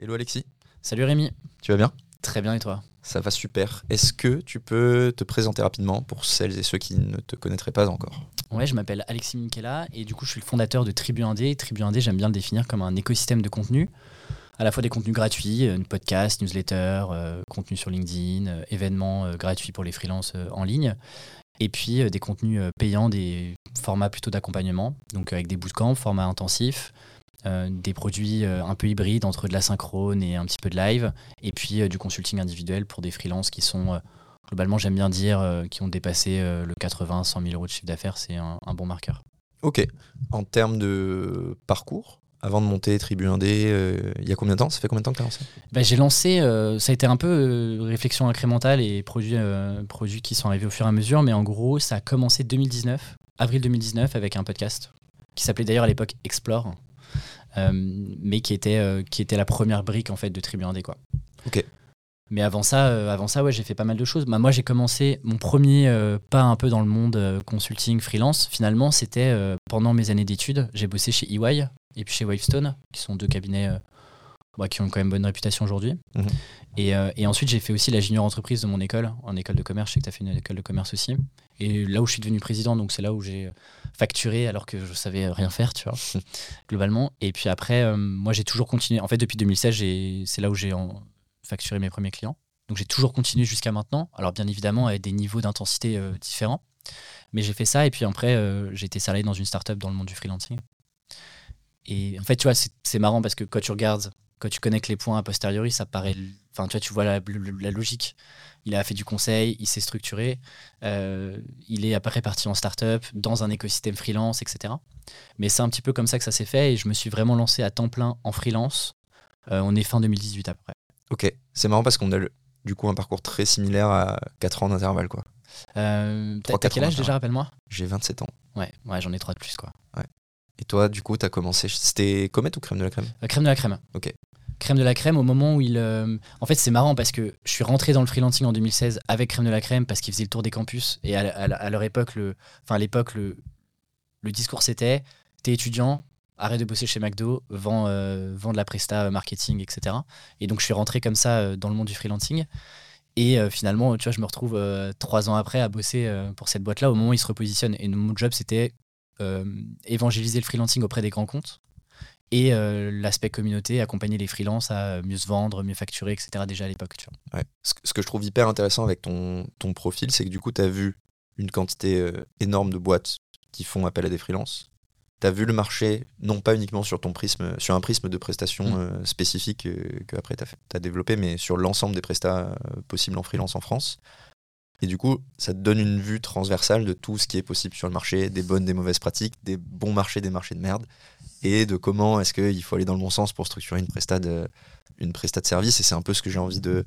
Hello Alexis, Salut Rémi, tu vas bien? Très bien et toi? Ça va super. Est-ce que tu peux te présenter rapidement pour celles et ceux qui ne te connaîtraient pas encore? Ouais, je m'appelle Alexis Minkela et du coup je suis le fondateur de Tribu Indé. Tribu Indé, j'aime bien le définir comme un écosystème de contenu, à la fois des contenus gratuits, euh, podcast, newsletter, euh, contenu sur LinkedIn, euh, événements euh, gratuits pour les freelances euh, en ligne, et puis des contenus payants, des formats plutôt d'accompagnement, donc avec des bootcamps, formats intensifs, euh, des produits euh, un peu hybrides entre de la synchrone et un petit peu de live, et puis euh, du consulting individuel pour des freelances qui sont, globalement j'aime bien dire, qui ont dépassé le 80-100 000 euros de chiffre d'affaires, c'est un, un bon marqueur. Ok. En termes de parcours, avant de monter Tribu 1D, euh, il y a combien de temps? Ça fait combien de temps que tu as lancé? Bah, j'ai lancé, ça a été un peu réflexion incrémentale et produits, produits qui sont arrivés au fur et à mesure, mais en gros, ça a commencé 2019, avril 2019, avec un podcast qui s'appelait d'ailleurs à l'époque Explore, mais qui était, euh, qui était la première brique en fait de Tribu 1D, quoi. Ok. Mais avant ça, euh, avant ça, ouais, j'ai fait pas mal de choses. Bah, moi, j'ai commencé mon premier euh, pas un peu dans le monde euh, consulting freelance. Finalement, c'était euh, pendant mes années d'études. J'ai bossé chez EY et puis chez Wavestone, qui sont deux cabinets euh, bah, qui ont quand même bonne réputation aujourd'hui. Mhm. Et, euh, et ensuite, j'ai fait aussi la junior entreprise de mon école, en école de commerce. Je sais que tu as fait une école de commerce aussi. Et là où je suis devenu président, donc c'est là où j'ai facturé alors que je savais rien faire, tu vois, globalement. Et puis après, euh, moi, j'ai toujours continué. En fait, depuis 2016, j'ai- c'est là où j'ai facturé mes premiers clients. Donc j'ai toujours continué jusqu'à maintenant. Alors bien évidemment, avec des niveaux d'intensité euh, différents. Mais j'ai fait ça et puis après, euh, j'ai été salarié dans une startup dans le monde du freelancing. Et en fait, tu vois, c'est marrant parce que quand tu regardes, quand tu connectes les points a posteriori, ça paraît. Enfin, tu vois, tu vois la, la logique. Il a fait du conseil, il s'est structuré, euh, il est après parti en startup, dans un écosystème freelance, etc. Mais c'est un petit peu comme ça que ça s'est fait et je me suis vraiment lancé à temps plein en freelance. Euh, on est fin 2018 à peu près. Ok. C'est marrant parce qu'on a le- du coup un parcours très similaire à 4 ans d'intervalle. quoi. Euh, T'as quel âge déjà, rappelle-moi? J'ai 27 ans. Ouais, ouais j'en ai trois de plus, quoi. Et toi, du coup, tu as commencé. C'était Comet ou Crème de la Crème? La crème de la crème. Ok. Crème de la crème au moment où il. euh, En fait, c'est marrant parce que je suis rentré dans le freelancing en 2016 avec Crème de la crème parce qu'il faisait le tour des campus. Et à, à- à leur époque, le... enfin, à l'époque, le... le discours c'était t'es étudiant, arrête de bosser chez McDo, vends, euh, vends de la presta euh, marketing, etc. Et donc, je suis rentré comme ça euh, dans le monde du freelancing. Et euh, finalement, tu vois, je me retrouve euh, trois ans après à bosser euh, pour cette boîte-là au moment où il se repositionne. Et mon job, c'était euh, évangéliser le freelancing auprès des grands comptes et euh, l'aspect communauté, accompagner les freelances à mieux se vendre, mieux facturer, etc. déjà à l'époque. Ouais. Ce, que- ce que je trouve hyper intéressant avec ton, ton profil, c'est que du coup, tu as vu une quantité euh, énorme de boîtes qui font appel à des freelances. Tu as vu le marché, non pas uniquement sur, ton prisme, sur un prisme de prestations Mm. euh, spécifiques euh, que après tu as, développé, mais sur l'ensemble des prestats euh, possibles en freelance en France. Et du coup, ça te donne une vue transversale de tout ce qui est possible sur le marché, des bonnes, des mauvaises pratiques, des bons marchés, des marchés de merde, et de comment est-ce qu'il faut aller dans le bon sens pour structurer une presta de, une de service. Et c'est un peu ce que j'ai envie de,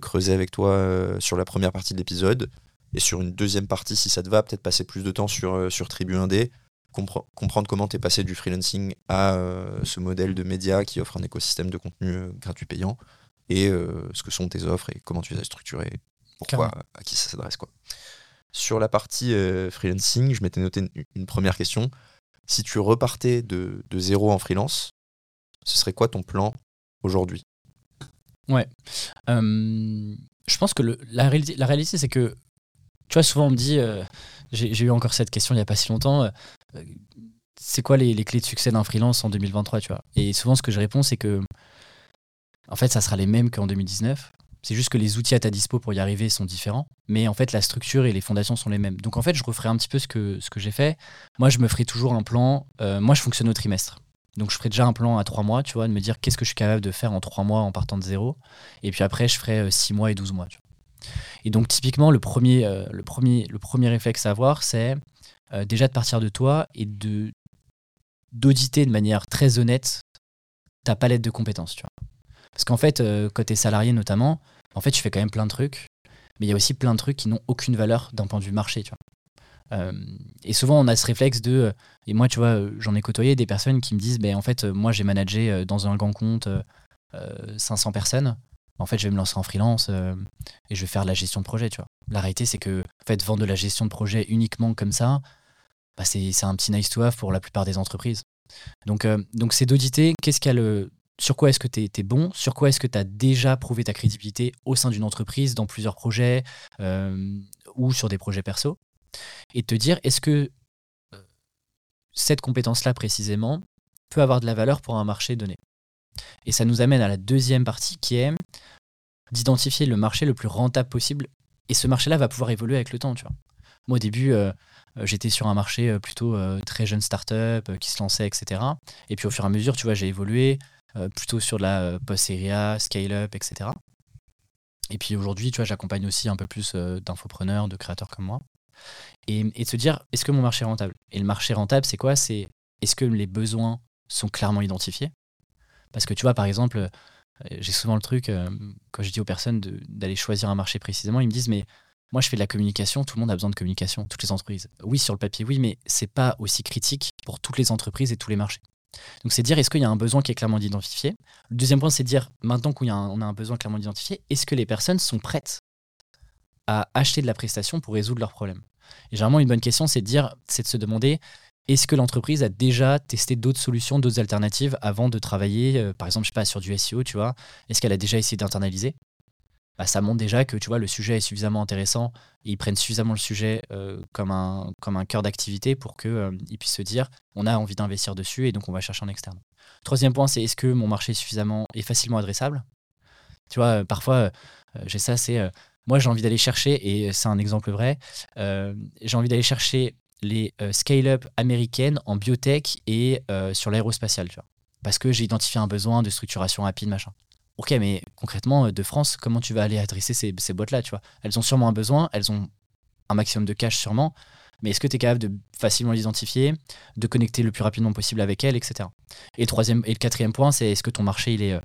creuser avec toi euh, sur la première partie de l'épisode. Et sur une deuxième partie, si ça te va, peut-être passer plus de temps sur, euh, sur Tribu 1D, compre- comprendre comment tu es passé du freelancing à euh, ce modèle de média qui offre un écosystème de contenu gratuit payant, et ce que sont tes offres et comment tu les as structurées, pourquoi, à qui ça s'adresse. quoi. Sur la partie euh, freelancing, je m'étais noté une, une première question. Si tu repartais de, de zéro en freelance, ce serait quoi ton plan aujourd'hui? Euh, je pense que le- la réalité, la réalité c'est que, tu vois, souvent on me dit, euh, j'ai eu encore cette question il n'y a pas si longtemps, euh, c'est quoi les, les clés de succès d'un freelance en 2023, tu vois? Et souvent ce que je réponds c'est que, en fait, ça sera les mêmes qu'en 2019. C'est juste que les outils à ta dispo pour y arriver sont différents, mais en fait la structure et les fondations sont les mêmes. Donc en fait, je referai un petit peu ce que, ce que j'ai fait. Moi, je me ferai toujours un plan. euh, moi, je fonctionne au trimestre. Donc je ferai déjà un plan à trois mois, tu vois, de me dire qu'est-ce que je suis capable de faire en trois mois en partant de zéro. Et puis après, je ferai 6 mois et 12 mois. Et donc, typiquement, le premier, euh, le premier, le réflexe à avoir, c'est euh, déjà de partir de toi et d'auditer de manière très honnête ta palette de compétences. Parce qu'en fait, euh, salarié notamment, en fait, tu fais quand même plein de trucs, mais il y a aussi plein de trucs qui n'ont aucune valeur d'un point de vue marché. Tu. Euh, et souvent, on a ce réflexe de. euh, Et moi, tu vois, euh, j'en ai côtoyé des personnes qui me disent ben, en fait, moi, j'ai managé dans un grand compte euh, euh, 500 personnes. En fait, je vais me lancer en freelance et je vais faire de la gestion de projet. Tu vois. La réalité, c'est que en vendre de la gestion de projet uniquement comme ça, bah, c'est un petit nice to have pour la plupart des entreprises. Donc, donc c'est d'auditer qu'est-ce qui a le sur quoi est-ce que tu es, bon, sur quoi est-ce que tu as déjà prouvé ta crédibilité au sein d'une entreprise, dans plusieurs projets euh, ou sur des projets perso, et te dire est-ce que euh, cette compétence-là précisément peut avoir de la valeur pour un marché donné? Et ça nous amène à la deuxième partie qui est d'identifier le marché le plus rentable possible. Et ce marché-là va pouvoir évoluer avec le temps. Moi, au début, euh, j'étais sur un marché plutôt très jeune start-up qui se lançait, etc. Et puis au fur et à mesure, tu vois, j'ai évolué. Euh, plutôt sur la euh, post-série scale-up, etc. Et puis aujourd'hui, tu vois, j'accompagne aussi un peu plus euh, d'infopreneurs, de créateurs comme moi. Et, de se dire, est-ce que mon marché est rentable? Et le marché rentable, c'est quoi? C'est est-ce que les besoins sont clairement identifiés? Parce que tu vois, par exemple, j'ai souvent le truc, quand je dis aux personnes d'aller choisir un marché précisément, ils me disent, mais moi, je fais de la communication, tout le monde a besoin de communication, toutes les entreprises. Oui, sur le papier, oui, mais c'est pas aussi critique pour toutes les entreprises et tous les marchés. Donc c'est dire est-ce qu'il y a un besoin qui est clairement identifié? Le deuxième point, c'est dire maintenant qu'on a, un besoin clairement identifié, est-ce que les personnes sont prêtes à acheter de la prestation pour résoudre leurs problèmes? Et généralement, une bonne question, c'est de dire, c'est de se demander est-ce que l'entreprise a déjà testé d'autres solutions, d'autres alternatives avant de travailler, euh, par exemple, je sais pas, sur du SEO, tu vois? Est-ce qu'elle a déjà essayé d'internaliser? Bah, ça montre déjà que tu vois le sujet est suffisamment intéressant et ils prennent suffisamment le sujet euh, comme un comme un cœur d'activité pour qu'ils euh, puissent se dire on a envie d'investir dessus et donc on va chercher en externe. Troisième point, c'est est-ce que mon marché est suffisamment et facilement adressable? Tu vois, euh, parfois j'ai ça, c'est moi j'ai envie d'aller chercher et c'est un exemple vrai. j'ai envie d'aller chercher les scale-up américaines en biotech et sur l'aérospatial, tu vois, parce que j'ai identifié un besoin de structuration rapide, machin. Ok, mais concrètement, euh, de France, comment tu vas aller adresser ces, boîtes-là Elles ont sûrement un besoin, elles ont un maximum de cash sûrement, mais est-ce que tu es capable de facilement l'identifier, de connecter le plus rapidement possible avec elles, etc. Et le, troisième, et quatrième point, c'est est-ce que ton marché, il est, euh,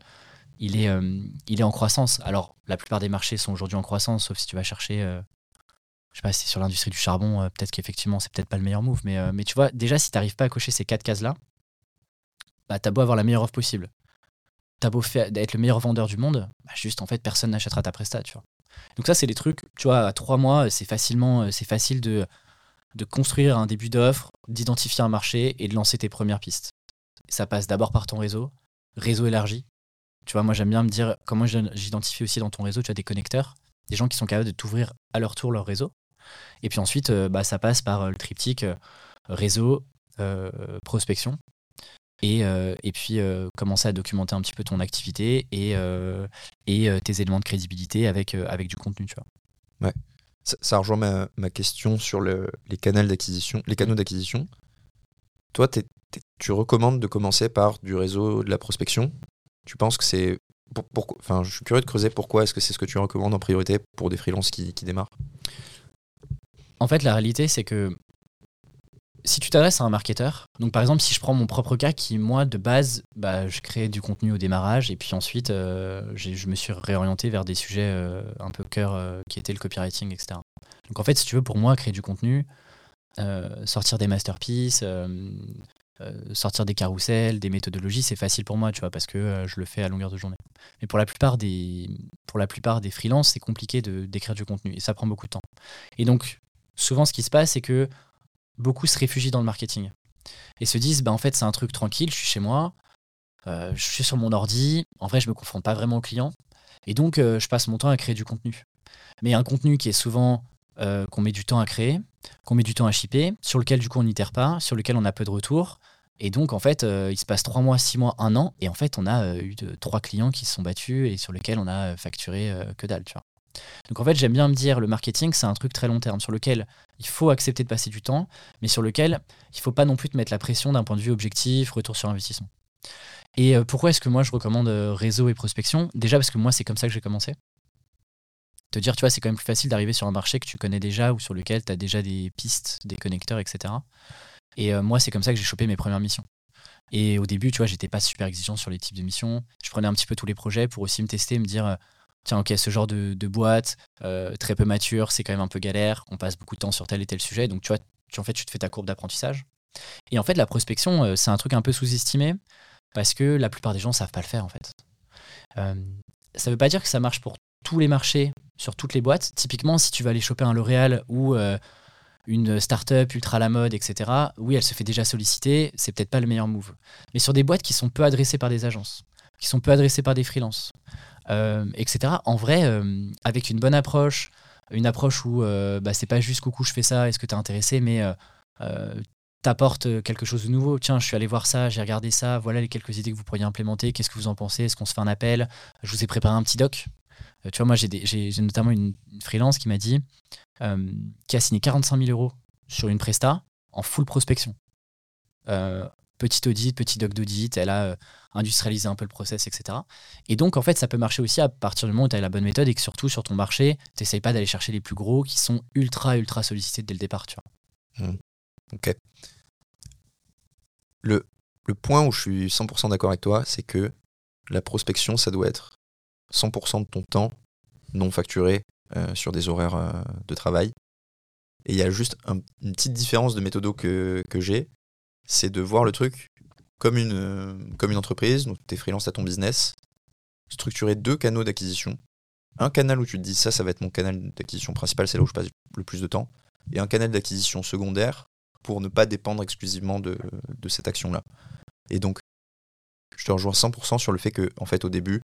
euh, il est en croissance? Alors, la plupart des marchés sont aujourd'hui en croissance, sauf si tu vas chercher, je sais pas, si sur l'industrie du charbon, peut-être qu'effectivement, c'est peut-être pas le meilleur move, mais, tu vois, déjà, si tu n'arrives pas à cocher ces quatre cases-là, bah, tu as beau avoir la meilleure offre possible t'as beau être le meilleur vendeur du monde, bah, juste en fait personne n'achètera ta presta, tu. Donc ça c'est des trucs, tu vois, à trois mois c'est facilement, euh, c'est facile de, de construire un début d'offre, d'identifier un marché et de lancer tes premières pistes. Ça passe d'abord par ton réseau, réseau élargi. Tu vois, moi j'aime bien me dire comment j'identifie aussi dans ton réseau, tu as des connecteurs, des gens qui sont capables de t'ouvrir à leur tour leur réseau. Et puis ensuite, euh, bah, ça passe par euh, le triptyque réseau, prospection et, euh, et puis euh, commencer à documenter un petit peu ton activité et, euh, et tes éléments de crédibilité avec, avec du contenu. Tu vois. Ouais. Ça, rejoint ma, ma, question sur le, les, canaux d'acquisition, les canaux d'acquisition. Toi, tu recommandes de commencer par du réseau de la prospection? Tu penses que c'est. Pour, enfin, je suis curieux de creuser pourquoi est-ce que c'est ce que tu recommandes en priorité pour des freelances qui, qui démarrent? En fait, la réalité, c'est que si tu t'adresses à un marketeur, donc par exemple si je prends mon propre cas qui moi de base bah, je crée du contenu au démarrage et puis ensuite euh, je me suis réorienté vers des sujets euh, un peu cœur euh, qui étaient le copywriting etc. Donc en fait si tu veux pour moi créer du contenu, sortir des masterpieces, sortir des carousels, des méthodologies c'est facile pour moi tu vois parce que je le fais à longueur de journée. Mais pour la plupart des pour la plupart des freelances c'est compliqué d'écrire du contenu et ça prend beaucoup de temps. Et donc souvent ce qui se passe c'est que beaucoup se réfugient dans le marketing et se disent bah en fait c'est un truc tranquille, je suis chez moi, euh, je suis sur mon ordi, en vrai je me confronte pas vraiment aux clients et donc euh, je passe mon temps à créer du contenu. Mais un contenu qui est souvent euh, qu'on met du temps à créer, qu'on met du temps à shipper, sur lequel du coup on n'itère pas, sur lequel on a peu de retours. Et donc en fait il se passe trois mois, six mois, un an et en fait on a eu trois clients qui se sont battus et sur lesquels on a facturé que dalle, tu vois. Donc en fait, j'aime bien me dire, le marketing, c'est un truc très long terme sur lequel il faut accepter de passer du temps, mais sur lequel il ne faut pas non plus te mettre la pression d'un point de vue objectif, retour sur investissement. Et euh, pourquoi est-ce que moi je recommande euh, réseau et prospection? Déjà parce que moi, c'est comme ça que j'ai commencé. Te dire, tu vois, c'est quand même plus facile d'arriver sur un marché que tu connais déjà ou sur lequel tu as déjà des pistes, des connecteurs, etc. Et euh, moi, c'est comme ça que j'ai chopé mes premières missions. Et au début, tu vois, j'étais pas super exigeant sur les types de missions. Je prenais un petit peu tous les projets pour aussi me tester, me dire tiens, ok, ce genre de, boîte, euh, très peu mature, c'est quand même un peu galère, on passe beaucoup de temps sur tel et tel sujet, donc tu vois, tu, en fait, tu te fais ta courbe d'apprentissage. Et en fait, la prospection, euh, c'est un truc un peu sous-estimé, parce que la plupart des gens ne savent pas le faire, en fait. Euh, ça ne veut pas dire que ça marche pour tous les marchés, sur toutes les boîtes. Typiquement, si tu vas aller choper un L'Oréal ou une startup ultra la mode, etc., oui, elle se fait déjà solliciter, c'est peut-être pas le meilleur move. Mais sur des boîtes qui sont peu adressées par des agences, qui sont peu adressés par des freelances, etc. En vrai, euh, avec une bonne approche, une approche où bah, c'est pas juste coucou, je fais ça, est-ce que tu es intéressé, mais t'apportes quelque chose de nouveau. Tiens, je suis allé voir ça, j'ai regardé ça, voilà les quelques idées que vous pourriez implémenter, qu'est-ce que vous en pensez, est-ce qu'on se fait un appel Je vous ai préparé un petit doc. tu vois, moi j'ai notamment une, freelance qui m'a dit, qui a signé 45 000 euros sur une presta en full prospection. Euh, petit audit, petit doc d'audit, elle a euh, industrialisé un peu le process, etc. Et donc, en fait, ça peut marcher aussi à partir du moment où tu as la bonne méthode et que surtout sur ton marché, tu n'essayes pas d'aller chercher les plus gros qui sont ultra, ultra sollicités dès le départ. Tu vois. Mmh. Ok. Le, le point où je suis 100% d'accord avec toi, c'est que la prospection, ça doit être 100% de ton temps non facturé euh, sur des horaires de travail. Et il y a juste une petite différence de méthodo que, que j'ai, c'est de voir le truc comme une, euh, comme une entreprise, donc tu es freelance à ton business, structurer deux canaux d'acquisition. Un canal où tu te dis ça, ça va être mon canal d'acquisition principal, c'est là où je passe le plus de temps, et un canal d'acquisition secondaire pour ne pas dépendre exclusivement de, de cette action-là. Et donc, je te rejoins 100% sur le fait que, en fait, au début,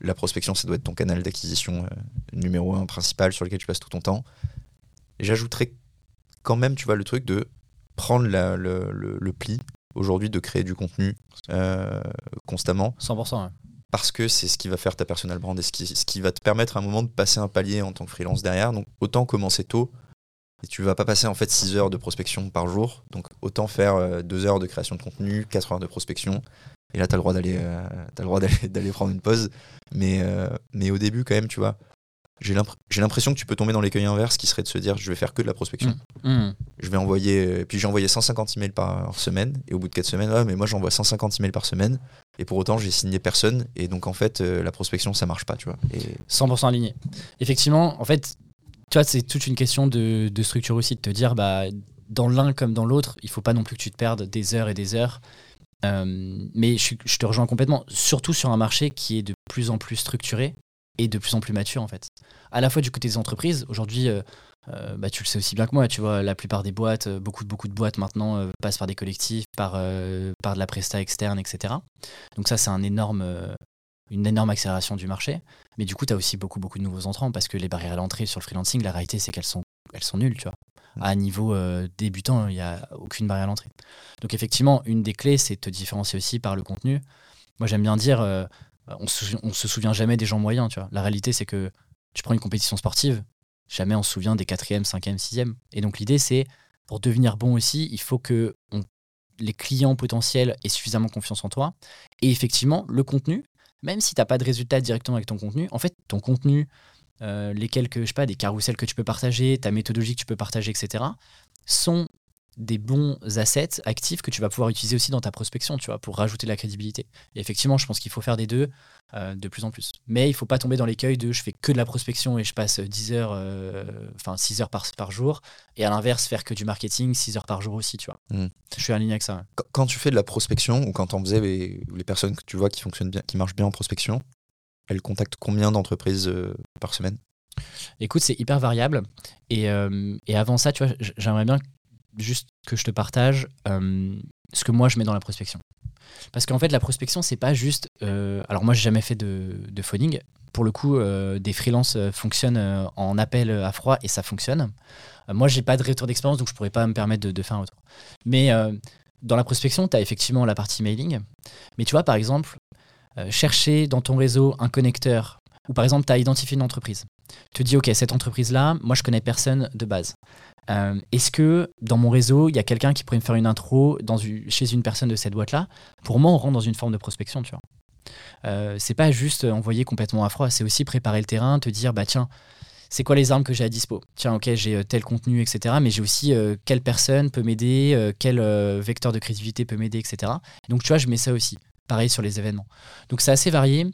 la prospection, ça doit être ton canal d'acquisition euh, numéro un principal sur lequel tu passes tout ton temps. J'ajouterais quand même, tu vois, le truc de prendre le, pli aujourd'hui de créer du contenu euh, constamment. 100%. Parce que c'est ce qui va faire ta personal brand et ce qui, ce qui va te permettre à un moment de passer un palier en tant que freelance derrière. Donc autant commencer tôt. Et tu vas pas passer en fait 6 heures de prospection par jour. Donc autant faire 2 euh, heures de création de contenu, 4 heures de prospection. Et là, tu as le droit d'aller euh, le droit d'aller prendre une pause. Mais, mais au début, quand même, tu vois, j'ai l'impression que tu peux tomber dans l'écueil inverse qui serait de se dire je vais faire que de la prospection. Mmh. Mmh. Je vais envoyer. Puis j'ai envoyé 150 emails par semaine et au bout de 4 semaines, ouais, mais moi j'envoie 150 emails par semaine et pour autant j'ai signé personne et donc en fait euh, la prospection ça marche pas, tu vois. Et... 100% aligné. Effectivement, en fait, tu vois, c'est toute une question de, structure aussi, de te dire bah, dans l'un comme dans l'autre, il faut pas non plus que tu te perdes des heures et des heures. Euh, mais je, je te rejoins complètement, surtout sur un marché qui est de plus en plus structuré et de plus en plus mature en fait. À la fois du côté des entreprises, aujourd'hui, euh, euh, bah, tu le sais aussi bien que moi, tu vois, la plupart des boîtes, euh, beaucoup, beaucoup de boîtes maintenant passent par des collectifs, par, par de la presta externe, etc. Donc ça, c'est un énorme, une énorme accélération du marché. Mais du coup, tu as aussi beaucoup, beaucoup de nouveaux entrants parce que les barrières à l'entrée sur le freelancing, la réalité, c'est qu'elles sont, elles sont nulles, tu vois. Mm. À niveau débutant, il n'y a aucune barrière à l'entrée. Donc effectivement, une des clés, c'est de te différencier aussi par le contenu. Moi, j'aime bien dire, on se, se souvient jamais des gens moyens, tu vois. La réalité, c'est que tu prends une compétition sportive, jamais on se souvient des 4e, 5e, 6e. Et donc l'idée, c'est pour devenir bon aussi, il faut que les clients potentiels aient suffisamment confiance en toi. Et effectivement, le contenu, même si tu n'as pas de résultat directement avec ton contenu, en fait, ton contenu, euh, les quelques, je sais pas, des carousels que tu peux partager, ta méthodologie que tu peux partager, etc., sont des bons assets actifs que tu vas pouvoir utiliser aussi dans ta prospection, tu vois, pour rajouter de la crédibilité. Et effectivement, je pense qu'il faut faire des deux euh, de plus en plus. Mais il faut pas tomber dans l'écueil de je fais que de la prospection et je passe 10 heures, euh, enfin 6 heures par, par jour, et à l'inverse, faire que du marketing 6 heures par jour aussi, tu vois. Hmm. Je suis aligné avec ça. Quand, tu fais de la prospection, ou quand on faisait les, les, personnes que tu vois qui fonctionnent bien, qui marchent bien en prospection, elles contactent combien d'entreprises euh, par semaine? Écoute, c'est hyper variable. Et, et, avant ça, tu vois, j'aimerais bien juste que je te partage euh, ce que moi je mets dans la prospection. Parce qu'en fait, la prospection, c'est pas juste. Euh, alors, moi, j'ai jamais fait de, de phoning. Pour le coup, euh, des freelances fonctionnent en appel à froid et ça fonctionne. moi, j'ai pas de retour d'expérience, donc je pourrais pas me permettre de, de faire un retour. Mais dans la prospection, tu as effectivement la partie mailing. Mais tu vois, par exemple, chercher dans ton réseau un connecteur, ou par exemple, tu as identifié une entreprise. Tu te dis, OK, cette entreprise-là, moi, je connais personne de base. Euh, est-ce que dans mon réseau, il y a quelqu'un qui pourrait me faire une intro chez une personne de cette boîte-là? Pour moi, on rentre dans une forme de prospection, tu vois. Euh, c'est pas juste envoyer complètement à froid, c'est aussi préparer le terrain, te dire, bah tiens, c'est quoi les armes que j'ai à dispo? Tiens, ok, j'ai euh, tel contenu, etc. Mais j'ai aussi quelle personne peut m'aider, quel vecteur de créativité peut m'aider, etc. Donc, tu vois, je mets ça aussi. Pareil sur les événements. Donc, c'est assez varié.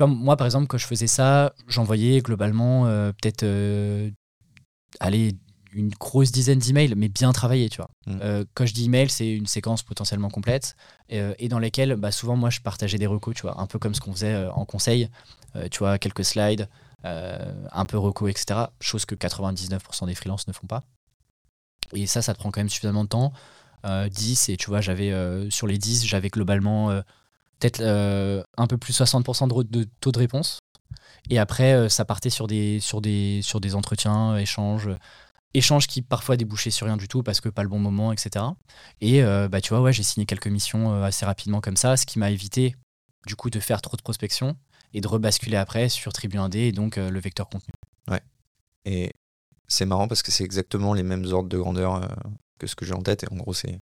Tu vois, moi, par exemple, quand je faisais ça, j'envoyais globalement peut-être allez, une grosse dizaine d'emails, mais bien travaillés, tu vois. Mm. Euh, quand je dis email, c'est une séquence potentiellement complète euh, et dans lesquelles, bah, souvent, moi, je partageais des recos, tu vois, un peu comme ce qu'on faisait euh, en conseil, tu vois, quelques slides, un peu recos, etc. Chose que 99% des freelances ne font pas. Et ça, ça te prend quand même suffisamment de temps. euh, 10 et tu vois, j'avais euh, sur les 10, j'avais globalement euh, peut-être euh, un peu plus 60% de, taux de réponse. Et après, euh, ça partait sur des, entretiens, échanges, échanges qui parfois débouchaient sur rien du tout parce que pas le bon moment, etc. Et euh, bah, tu vois, ouais, j'ai signé quelques missions euh, assez rapidement comme ça, ce qui m'a évité du coup de faire trop de prospection et de rebasculer après sur Tribu 1D et donc euh, le vecteur contenu. Et c'est marrant parce que c'est exactement les mêmes ordres de grandeur euh, que ce que j'ai en tête. Et en gros, c'est.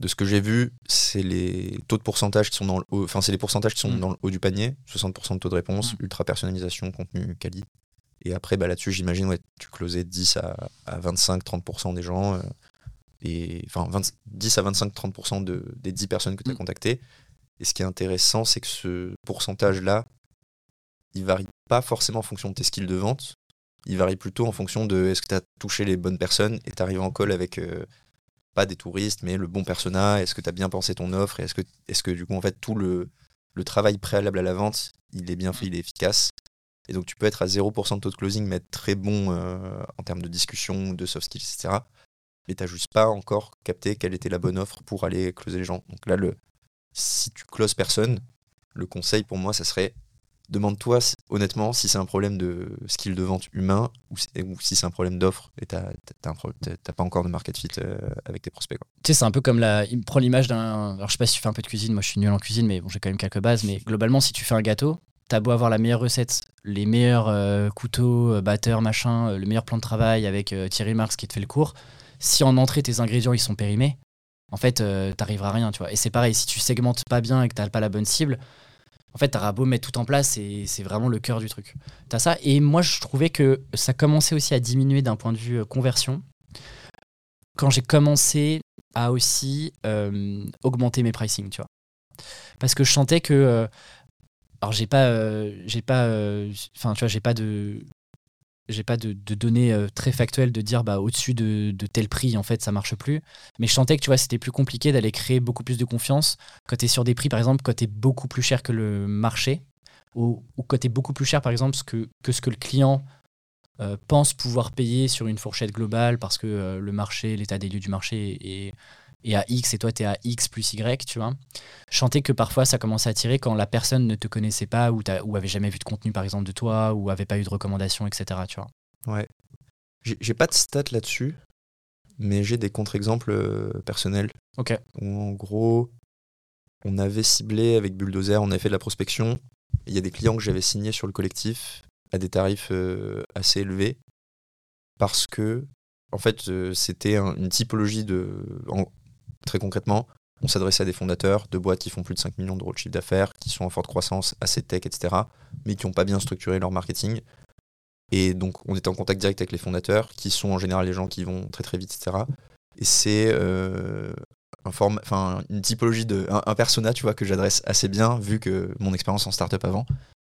De ce que j'ai vu, c'est les taux de pourcentage qui sont dans le haut. Enfin, c'est les pourcentages qui sont Mm. dans le haut du panier. 60% de taux de réponse, Mm. ultra personnalisation, contenu quali. Et après, bah, là-dessus, j'imagine, ouais, tu closais 10 à, à 25-30% des gens. euh, et enfin, 20 10 à 25-30% de, des 10 personnes que tu as Mm. contactées. Et ce qui est intéressant, c'est que ce pourcentage-là, il varie pas forcément en fonction de tes skills de vente. Il varie plutôt en fonction de est-ce que tu as touché les bonnes personnes et tu arrives en call avec euh, pas des touristes, mais le bon persona. Est-ce que tu as bien pensé ton offre? Et est-ce que, est que du coup, en fait, tout le, le travail préalable à la vente, il est bien fait, il est efficace? Et donc, tu peux être à 0% de taux de closing, mais être très bon euh, en termes de discussion, de soft skills, etc. Mais tu juste pas encore capté quelle était la bonne offre pour aller closer les gens. Donc là, le, si tu closes personne, le conseil pour moi, ça serait demande-toi honnêtement si c'est un problème de skill de vente humain ou si, c'est un problème d'offre et t'as pas encore de market fit euh, avec tes prospects. Tu sais, c'est un peu comme la. Il prend l'image d'un. Alors, je sais pas si tu fais un peu de cuisine, moi je suis nul en cuisine, mais bon, j'ai quand même quelques bases. Mais globalement, si tu fais un gâteau, t'as beau avoir la meilleure recette, les meilleurs euh, couteaux, euh, batteurs, machin, le meilleur plan de travail avec Thierry Marx qui te fait le cours. Si en entrée, tes ingrédients ils sont périmés, en fait, t'arriveras à rien, tu vois. Et c'est pareil, si tu segmentes pas bien et que t'as pas la bonne cible, en fait, t'auras beau mettre tout en place et c'est vraiment le cœur du truc. T'as ça. Et moi, je trouvais que ça commençait aussi à diminuer d'un point de vue euh, conversion. Quand j'ai commencé à aussi euh, augmenter mes pricing, tu vois. Parce que je sentais que. euh, alors, j'ai pas. j'ai pas. Enfin, tu vois, j'ai pas de. J'ai pas de, données euh, très factuelles de dire bah, au-dessus de, tel prix, en fait, ça marche plus. Mais je sentais que tu vois, c'était plus compliqué d'aller créer beaucoup plus de confiance quand tu sur des prix, par exemple, quand tu beaucoup plus cher que le marché, ou, ou quand tu beaucoup plus cher, par exemple, que ce que le client euh, pense pouvoir payer sur une fourchette globale parce que euh, le marché, l'état des lieux du marché est, est à X et toi, tu es à X plus Y, tu vois. Sentais que parfois, ça commençait à tirer quand la personne ne te connaissait pas ou, ou avait jamais vu de contenu, par exemple, de toi, ou avait pas eu de recommandations, etc., tu vois. Ouais. J'ai pas de stats là-dessus, mais j'ai des contre-exemples euh, personnels. Ok. Où en gros, on avait ciblé avec Bulldozer, on avait fait de la prospection. Il y a des clients que j'avais signés sur le collectif à des tarifs euh, assez élevés parce que, en fait, euh, c'était un- une typologie de. en- très concrètement, on s'adressait à des fondateurs de boîtes qui font plus de 5 millions d'euros de chiffre d'affaires, qui sont en forte croissance, assez tech, etc., mais qui n'ont pas bien structuré leur marketing. Et donc, on était en contact direct avec les fondateurs, qui sont en général les gens qui vont très très vite, etc. Et c'est euh, un une typologie de. un, persona, tu vois, que j'adresse assez bien, vu que mon expérience en startup avant.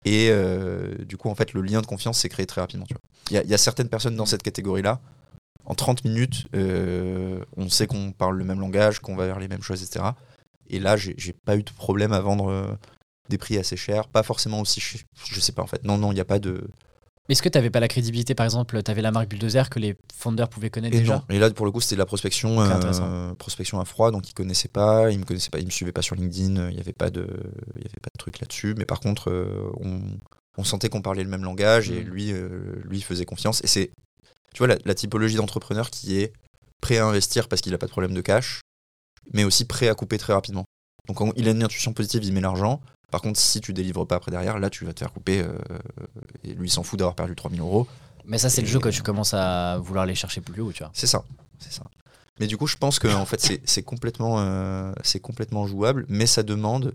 Et euh, du coup, en fait, le lien de confiance s'est créé très rapidement. il y a certaines personnes dans cette catégorie-là. En 30 minutes, euh, on sait qu'on parle le même langage, qu'on va vers les mêmes choses, etc. Et là, j'ai pas eu de problème à vendre euh, des prix assez chers, pas forcément aussi chers. Je sais pas en fait. Non, non, il n'y a pas de. Est-ce que tu n'avais pas la crédibilité, par exemple, tu avais la marque Bulldozer que les founders pouvaient connaître Et déjà non. Et là, pour le coup, c'était de la prospection, euh, prospection à froid, donc ils connaissaient pas, ils me connaissaient pas, ils me suivaient pas sur LinkedIn, il y avait pas de, il y avait pas de truc là-dessus. Mais par contre, on, on sentait qu'on parlait le même langage et Mhm. lui, euh, lui faisait confiance. Et c'est, tu vois, la, la typologie d'entrepreneur qui est prêt à investir parce qu'il a pas de problème de cash, mais aussi prêt à couper très rapidement. Donc il a une intuition positive, il met l'argent. Par contre, si tu délivres pas après derrière, là, tu vas te faire couper. euh, et lui, il s'en fout d'avoir perdu 3000 euros. Mais ça, c'est le jeu quand tu commences à vouloir les chercher plus haut, tu vois. C'est ça, c'est ça. Mais du coup, je pense que en fait, c'est- c'est complètement, euh, c'est complètement jouable, mais ça demande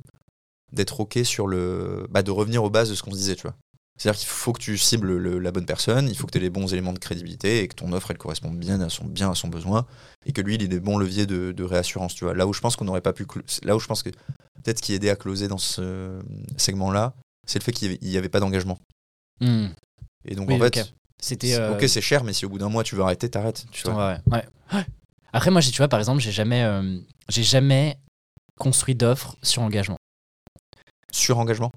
d'être ok sur le, bah, de revenir aux bases de ce qu'on se disait, tu vois. C'est-à-dire qu'il faut que tu cibles le- la bonne personne, il faut que tu aies les bons éléments de crédibilité et que ton offre elle corresponde bien à son, bien à son besoin et que lui il ait des bons leviers de, de réassurance, tu vois. Là où je pense qu'on n'aurait pas pu, là où je pense que peut-être qui aidait à closer dans ce segment-là, c'est le fait qu'il n'y avait, pas d'engagement. Hmm. Et donc Oui, en fait, ok. C'était. c'est- euh, ok c'est cher, mais si au bout d'un mois tu veux arrêter, t'arrêtes. Tu Putain, vois. ouais, ouais. Ouais. Après, moi, tu vois, par exemple, j'ai jamais, euh, j'ai jamais construit d'offre sur engagement. Sur engagement?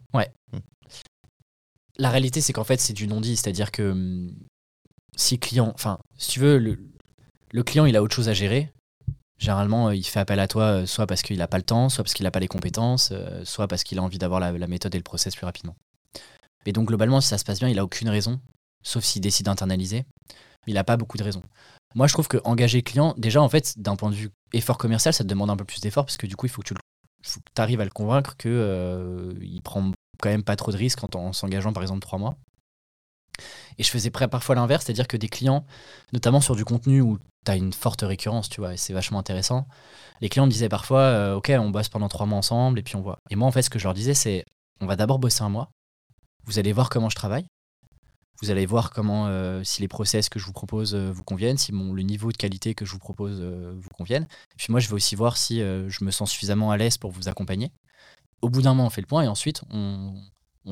La réalité, c'est qu'en fait, c'est du non-dit. C'est-à-dire que hum, si le client, enfin, si tu veux, le, le client, il a autre chose à gérer. Généralement, euh, il fait appel à toi euh, soit parce qu'il n'a pas le temps, soit parce qu'il n'a pas les compétences, euh, soit parce qu'il a envie d'avoir la, méthode et le process plus rapidement. Et donc, globalement, si ça se passe bien, il a aucune raison, sauf s'il décide d'internaliser. Il n'a pas beaucoup de raisons. Moi, je trouve que engager client, déjà, en fait, d'un point de vue effort commercial, ça te demande un peu plus d'effort parce que du coup, il faut que tu arrives à le convaincre qu'il il prend quand même pas trop de risques en, en s'engageant, par exemple, trois mois. Et je faisais parfois l'inverse, c'est-à-dire que des clients, notamment sur du contenu où tu as une forte récurrence, tu vois, et c'est vachement intéressant. Les clients me disaient parfois, euh, OK, on bosse pendant trois mois ensemble, et puis on voit. Et moi, en fait, ce que je leur disais, c'est, on va d'abord bosser un mois, vous allez voir comment je travaille, vous allez voir comment, euh, si les process que je vous propose euh, vous conviennent, si le niveau de qualité que je vous propose vous convienne. puis moi, je vais aussi voir si je me sens suffisamment à l'aise pour vous accompagner. Au bout d'un mois, on fait le point, et ensuite, on,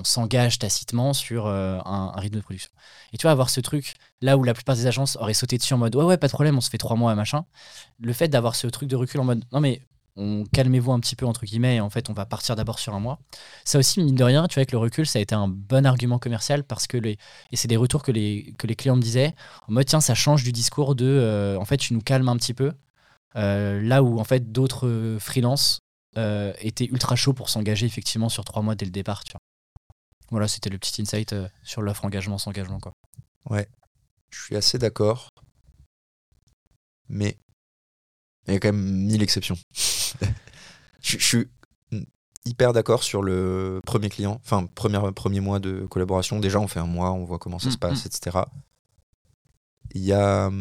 s'engage tacitement sur euh, un, rythme de production. Et tu vois, avoir ce truc, là où la plupart des agences auraient sauté dessus en mode ouais, ouais, pas de problème, on se fait trois mois, machin. Le fait d'avoir ce truc de recul en mode non, mais on calmez-vous un petit peu, entre guillemets, et en fait, on va partir d'abord sur un mois. Ça aussi, mine de rien, tu vois, avec le recul, ça a été un bon argument commercial parce que les. Et c'est des retours que les, que les clients me disaient en mode tiens, ça change du discours de euh, en fait, tu nous calmes un petit peu. Euh, là où en fait d'autres freelances étaient ultra chauds pour s'engager effectivement sur trois mois dès le départ. Tu vois. Voilà, c'était le petit insight euh, sur l'offre engagement sans engagement. Quoi. Ouais, je suis assez d'accord. Mais il y a quand même mille exceptions. je, suis hyper d'accord sur le premier client, enfin, premier, premier mois de collaboration. Déjà, on fait un mois, on voit comment ça se mm, passe, mm. etc. Il y a,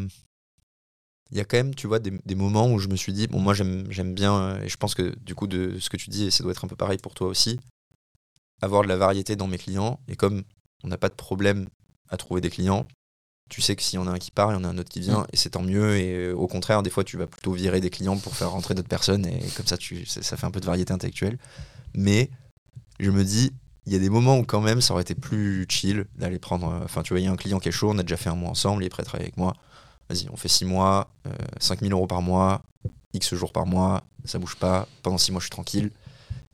il y a quand même, tu vois, des, des moments où je me suis dit, bon, moi j'aime bien, euh, et je pense que du coup, de ce que tu dis, et ça doit être un peu pareil pour toi aussi, avoir de la variété dans mes clients. Et comme on n'a pas de problème à trouver des clients, tu sais que s'il y en a un qui part, il y en a un autre qui vient, mm. et c'est tant mieux. Et euh, au contraire, des fois, tu vas plutôt virer des clients pour faire rentrer d'autres personnes, et comme ça, tu, ça, fait un peu de variété intellectuelle. Mais je me dis, il y a des moments où quand même, ça aurait été plus chill d'aller prendre. Euh, enfin, tu vois, il y a un client qui est chaud, on a déjà fait un mois ensemble, il est prêt à travailler avec moi. Vas-y, on fait 6 mois, 5000 euh, euros par mois, X jours par mois, ça bouge pas. Pendant 6 mois, je suis tranquille.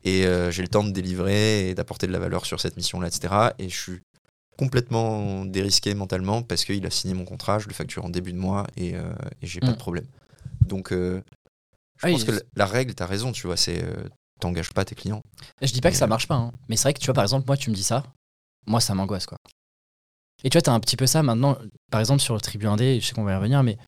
Et euh, j'ai le temps de délivrer et d'apporter de la valeur sur cette mission-là, etc. Et je suis complètement dérisqué mentalement parce qu'il a signé mon contrat, je le facture en début de mois et, euh, et j'ai pas de mm. problème. Donc, euh, je pense que la, règle, tu as raison, tu vois, c'est t'engages pas tes clients. Je dis pas que ça marche pas, hein. mais c'est vrai que tu vois, par exemple, moi, tu me dis ça, moi, ça m'angoisse, quoi. Et tu vois, tu as un petit peu ça maintenant, par exemple, sur le Tribu Indé, je sais qu'on va y revenir, mais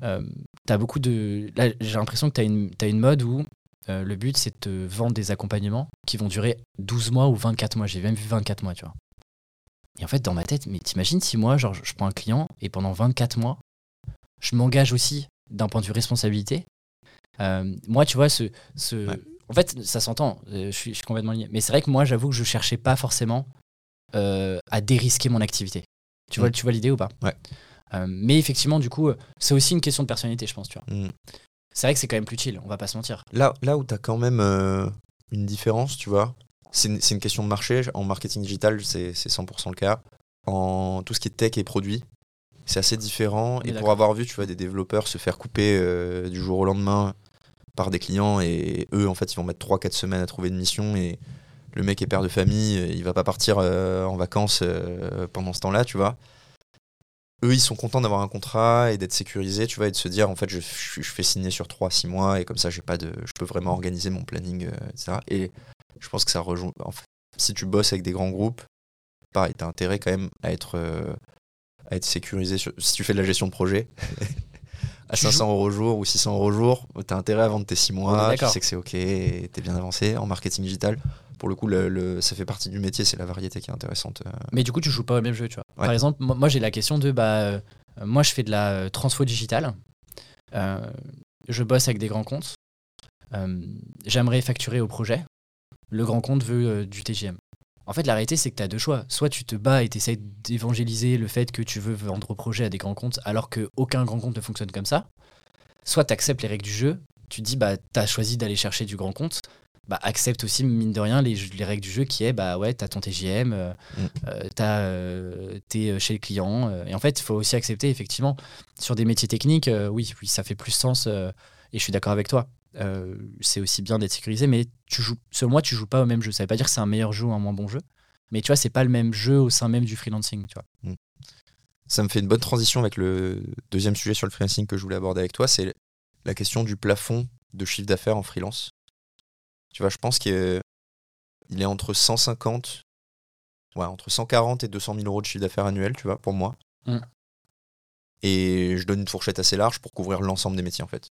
tu as beaucoup de. Là, j'ai l'impression que tu as une, as une mode où euh, le but, c'est de vendre des accompagnements qui vont durer 12 mois ou 24 mois. J'ai même vu 24 mois, tu vois. Et en fait, dans ma tête, mais t'imagines si moi, genre, je prends un client et pendant 24 mois, je m'engage aussi d'un point de vue responsabilité. Euh, moi, tu vois, ce. ce... En fait, ça s'entend, euh, je, suis, complètement lié. Mais c'est vrai que moi, j'avoue que je cherchais pas forcément à dérisquer mon activité. Tu vois, mm. tu vois l'idée ou pas Ouais. mais effectivement, du coup, c'est aussi une question de personnalité, je pense, tu vois. Mm. C'est vrai que c'est quand même plus chill, on va pas se mentir. Là, là où tu as quand même euh, une différence, tu vois, c'est une, une, question de marché. En marketing digital, c'est 100% le cas. En tout ce qui est tech et produits, c'est assez différent. Et pour avoir vu, tu vois, des développeurs se faire couper euh, du jour au lendemain par des clients et eux, en fait, ils vont mettre 3-4 semaines à trouver une mission et le mec est père de famille, il va pas partir euh, en vacances pendant ce temps-là, tu vois eux, ils sont contents d'avoir un contrat et d'être sécurisés, tu vois, et de se dire, en fait, je, fais signer sur 3-6 mois et comme ça, j'ai pas de, je peux vraiment organiser mon planning, euh, etc. Et je pense que ça rejoint. En fait, si tu bosses avec des grands groupes, pareil, t'as intérêt quand même à être, euh, à être sécurisé. si tu fais de la gestion de projet, à 500 euros jour ou 600 euros jour, t'as intérêt à vendre tes 6 mois, tu sais que c'est ok, t'es bien avancé. En marketing digital, pour le coup, le, ça fait partie du métier, c'est la variété qui est intéressante. Euh. Mais du coup, tu joues pas au même jeu, tu vois. Par exemple, moi, j'ai la question de, bah, euh, moi, je fais de la euh, transfo digitale. je bosse avec des grands comptes. J'aimerais facturer au projet. Le grand compte veut du TGM. En fait, la réalité, c'est que tu as deux choix. Soit tu te bats et tu essaies d'évangéliser le fait que tu veux vendre au projet à des grands comptes alors qu'aucun grand compte ne fonctionne comme ça. Soit tu acceptes les règles du jeu. Tu te dis, bah, tu as choisi d'aller chercher du grand compte bah, accepte aussi, mine de rien, les, les, règles du jeu qui est bah ouais, t'as ton TGM, euh, mm. euh, euh, t'es chez le client. et en fait, il faut aussi accepter, effectivement, sur des métiers techniques, oui, oui, ça fait plus sens, et je suis d'accord avec toi. C'est aussi bien d'être sécurisé, mais tu joues, selon moi, tu joues pas au même jeu. Ça veut pas dire que c'est un meilleur jeu ou un moins bon jeu, mais tu vois, c'est pas le même jeu au sein même du freelancing, tu vois. Mm. Ça me fait une bonne transition avec le deuxième sujet sur le freelancing que je voulais aborder avec toi, c'est la question du plafond de chiffre d'affaires en freelance. Tu vois, je pense qu'il est, il est entre 150, ouais, entre 140 et 200 000 euros de chiffre d'affaires annuel, tu vois, pour moi. Mm. Et je donne une fourchette assez large pour couvrir l'ensemble des métiers, en fait.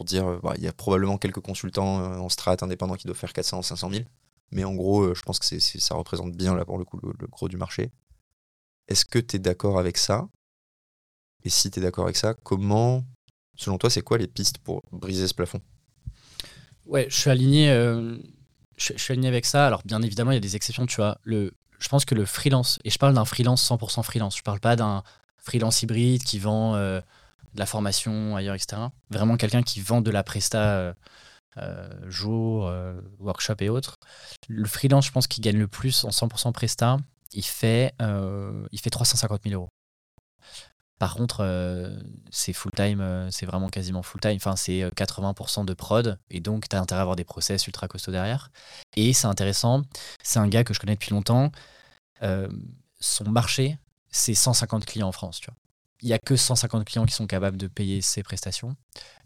Pour dire, euh, bah, il y a probablement quelques consultants euh, en strat indépendants qui doivent faire 400 ou 500 000. Mais en gros, euh, je pense que c'est- ça représente bien, là, pour le coup, le, gros du marché. Est-ce que tu es d'accord avec ça? Et si tu es d'accord avec ça, comment, selon toi, c'est quoi les pistes pour briser ce plafond? Ouais, je suis aligné. je, suis aligné avec ça. Alors, bien évidemment, il y a des exceptions, tu vois. Le, je pense que le freelance, et je parle d'un freelance 100% freelance, je parle pas d'un freelance hybride qui vend de la formation ailleurs, etc. Vraiment quelqu'un qui vend de la presta euh, euh, jour, euh, workshop et autres. Le freelance, je pense qu'il gagne le plus en 100% presta. Il fait, euh, il fait 350 000 euros. Par contre, c'est full time, euh, c'est vraiment quasiment full time. Enfin, c'est euh, 80% de prod, et donc tu as intérêt à avoir des process ultra costauds derrière. Et c'est intéressant, c'est un gars que je connais depuis longtemps. Son marché, c'est 150 clients en France, tu vois. Il y a que 150 clients qui sont capables de payer ses prestations.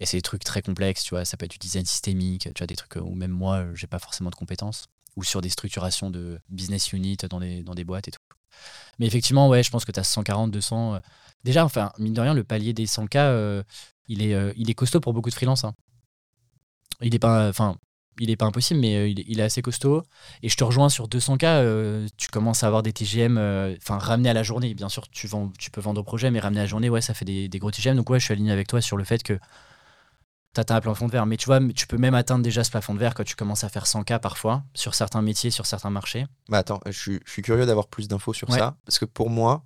Et c'est des trucs très complexes, tu vois. Ça peut être du design systémique, tu vois, des trucs où même moi, euh, j'ai pas forcément de compétences. Ou sur des structurations de business unit dans des, boîtes et tout. Mais effectivement, ouais, je pense que tu as 140, 200. euh, Déjà, enfin, mine de rien, le palier des 100K, euh, il, est, euh, il est costaud pour beaucoup de freelance. hein. Il n'est pas, enfin, il est pas impossible, mais euh, il, est, il est assez costaud. Et je te rejoins sur 200K, euh, tu commences à avoir des TGM, euh, enfin, ramenés à la journée. Bien sûr, tu, vends, tu peux vendre au projet, mais ramener à la journée, ouais, ça fait des, des gros TGM. Donc, ouais, je suis aligné avec toi sur le fait que tu atteins un plafond de verre. Mais tu vois, tu peux même atteindre déjà ce plafond de verre quand tu commences à faire 100K parfois, sur certains métiers, sur certains marchés. Bah attends, je suis, je suis curieux d'avoir plus d'infos sur Ouais. ça, parce que pour moi,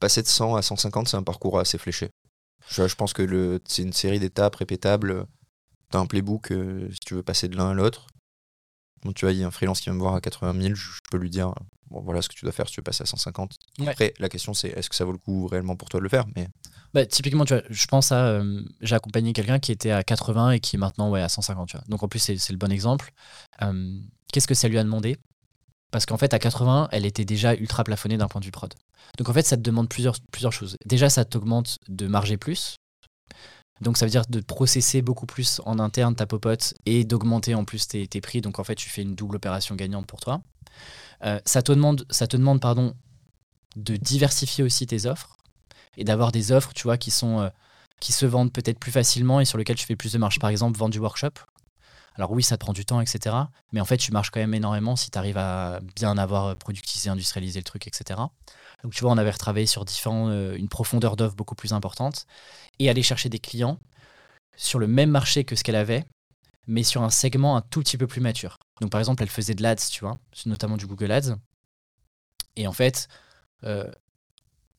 passer de 100 à 150, c'est un parcours assez fléché. Je, je pense que c'est une série d'étapes répétables. T'as un playbook euh, si tu veux passer de l'un à l'autre. Bon, tu vois, il y a un freelance qui va me voir à 80 000, je, peux lui dire, bon, voilà ce que tu dois faire si tu veux passer à 150. Ouais. Après, la question c'est, est-ce que ça vaut le coup réellement pour toi de le faire Mais Bah, typiquement, tu vois, je pense à. euh, j'ai accompagné quelqu'un qui était à 80 et qui est maintenant ouais, à 150. Tu vois. Donc en plus, c'est c'est le bon exemple. Euh, Qu'est-ce que ça lui a demandé? Parce qu'en fait, à 80, elle était déjà ultra plafonnée d'un point de vue prod. Donc en fait, ça te demande plusieurs, plusieurs choses. Déjà, ça t'augmente de marger plus. Donc ça veut dire de processer beaucoup plus en interne ta popote et d'augmenter en plus tes, prix. Donc en fait, tu fais une double opération gagnante pour toi. Euh, ça te demande, ça te demande pardon, de diversifier aussi tes offres et d'avoir des offres, tu vois, qui sont euh, qui se vendent peut-être plus facilement et sur lesquelles tu fais plus de marge. Par exemple, vendre du workshop. Alors oui, ça te prend du temps, etc. Mais en fait, tu marches quand même énormément si tu arrives à bien avoir productisé, industrialisé le truc, etc. Donc tu vois, on avait retravaillé sur différents, euh, une profondeur d'offre beaucoup plus importante et aller chercher des clients sur le même marché que ce qu'elle avait, mais sur un segment un tout petit peu plus mature. Donc par exemple, elle faisait de l'ADS, tu vois, notamment du Google Ads. Et en fait, euh,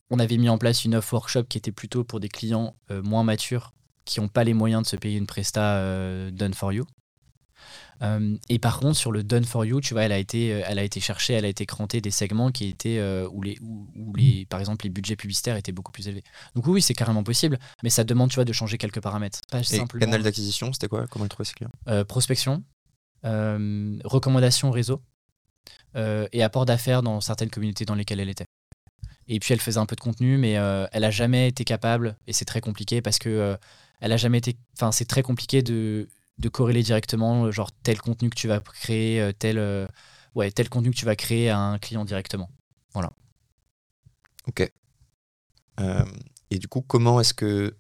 on avait mis en place une offre workshop qui était plutôt pour des clients euh, moins matures qui n'ont pas les moyens de se payer une presta done for you. Euh, et par contre, sur le done for you, tu vois, elle a été, euh, elle a été cherchée, elle a été crantée des segments qui étaient euh, où les, où, où les, par exemple, les budgets publicitaires étaient beaucoup plus élevés. Donc oui, c'est carrément possible, mais ça demande, tu vois, de changer quelques paramètres. Pas et simplement canal d'acquisition, c'était quoi? Comment il trouvait ses clients? Euh, prospection, euh, recommandation réseau euh, et apport d'affaires dans certaines communautés dans lesquelles elle était. Et puis elle faisait un peu de contenu, mais euh, elle a jamais été capable, et c'est très compliqué parce que euh, elle a jamais été, enfin c'est très compliqué de, de corréler directement, genre tel contenu que tu vas créer, euh, tel, euh, ouais, tel contenu que tu vas créer à un client directement. Ok. Euh, et du coup, comment est-ce que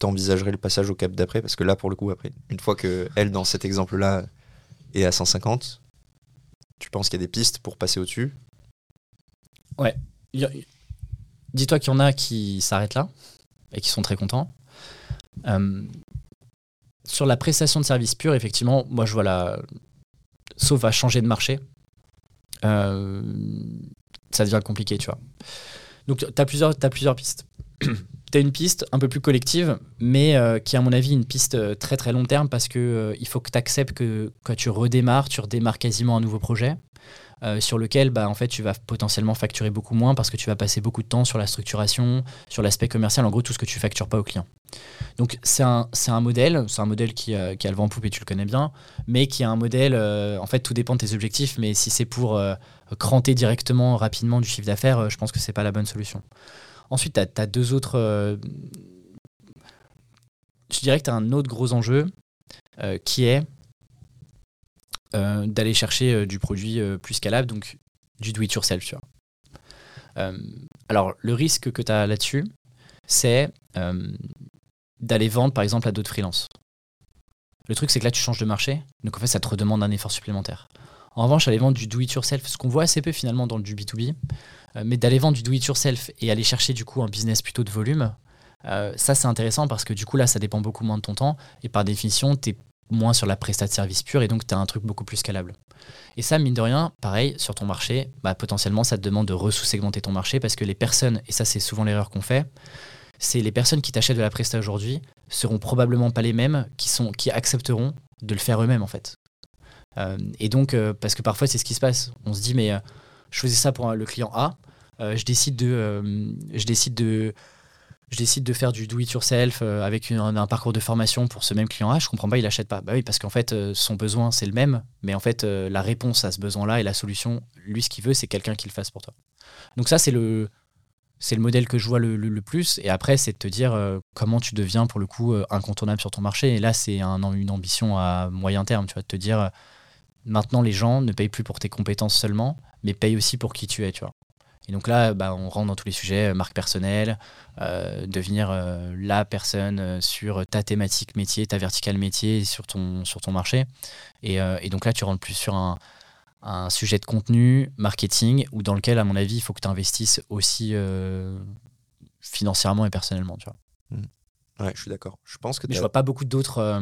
tu envisagerais le passage au cap d'après? Parce que là, pour le coup, après, une fois que elle, dans cet exemple-là, est à 150, tu penses qu'il y a des pistes pour passer au-dessus? A- Dis-toi qu'il y en a qui s'arrêtent là et qui sont très contents. Euh, sur la prestation de service pur, effectivement, moi je vois la. Sauf à changer de marché, euh, ça devient compliqué, tu vois. Donc tu as plusieurs, pistes. tu as une piste un peu plus collective, mais euh, qui à mon avis une piste euh, très très long terme parce que il faut que tu acceptes que quand tu redémarres, tu redémarres quasiment un nouveau projet euh, sur lequel bah, en fait, tu vas potentiellement facturer beaucoup moins parce que tu vas passer beaucoup de temps sur la structuration, sur l'aspect commercial, en gros tout ce que tu factures pas au client. Donc c'est un, un modèle, c'est un modèle qui, euh, qui a le vent en poupe et tu le connais bien, mais qui est un modèle, euh, en fait tout dépend de tes objectifs, mais si c'est pour cranter directement, rapidement du chiffre d'affaires, je pense que c'est pas la bonne solution. Ensuite, tu as, deux autres... je dirais que tu as un autre gros enjeu qui est euh, d'aller chercher euh, du produit euh, plus scalable, donc du do-it-yourself. Tu vois. Euh, alors, le risque que tu as là-dessus, c'est d'aller vendre, par exemple, à d'autres freelances. Le truc, c'est que là, tu changes de marché, donc en fait, ça te redemande un effort supplémentaire. En revanche, aller vendre du do-it-yourself, ce qu'on voit assez peu finalement dans le du B2B, euh, mais d'aller vendre du do-it-yourself et aller chercher du coup un business plutôt de volume, ça c'est intéressant parce que du coup là, ça dépend beaucoup moins de ton temps et par définition, tu moins sur la prestat de service pure et donc tu as un truc beaucoup plus scalable. Et ça, mine de rien, pareil, sur ton marché, bah, potentiellement, ça te demande de resous-segmenter ton marché parce que les personnes, et ça c'est souvent l'erreur qu'on fait, c'est les personnes qui t'achètent de la presta aujourd'hui seront probablement pas les mêmes qui, sont, qui accepteront de le faire eux-mêmes en fait. Euh, et donc, euh, parce que parfois c'est ce qui se passe, on se dit mais euh, je faisais ça pour le client A, je décide de, je décide de, je décide de faire du do it yourself avec une- un, parcours de formation pour ce même client A, je comprends pas, il achète pas. Bah oui, parce qu'en fait euh, son besoin c'est le même, mais en fait euh, la réponse à ce besoin-là et la solution, lui ce qu'il veut c'est quelqu'un qui le fasse pour toi. Donc ça c'est le c'est le modèle que je vois le, plus. Et après, c'est de te dire euh, comment tu deviens pour le coup euh, incontournable sur ton marché. Et là, c'est un- une ambition à moyen terme, tu vois, de te dire euh, maintenant les gens ne payent plus pour tes compétences seulement, mais payent aussi pour qui tu es, tu vois. Et donc là, bah, on rentre dans tous les sujets, euh, marque personnelle, euh, devenir euh, la personne sur ta thématique métier, ta verticale métier sur ton, sur ton marché. Et, euh, et donc là, tu rentres plus sur un, un sujet de contenu, marketing, ou dans lequel, à mon avis, il faut que tu investisses aussi financièrement et personnellement. Tu vois. Ouais, je suis d'accord. Je pense que Mais je vois pas beaucoup d'autres.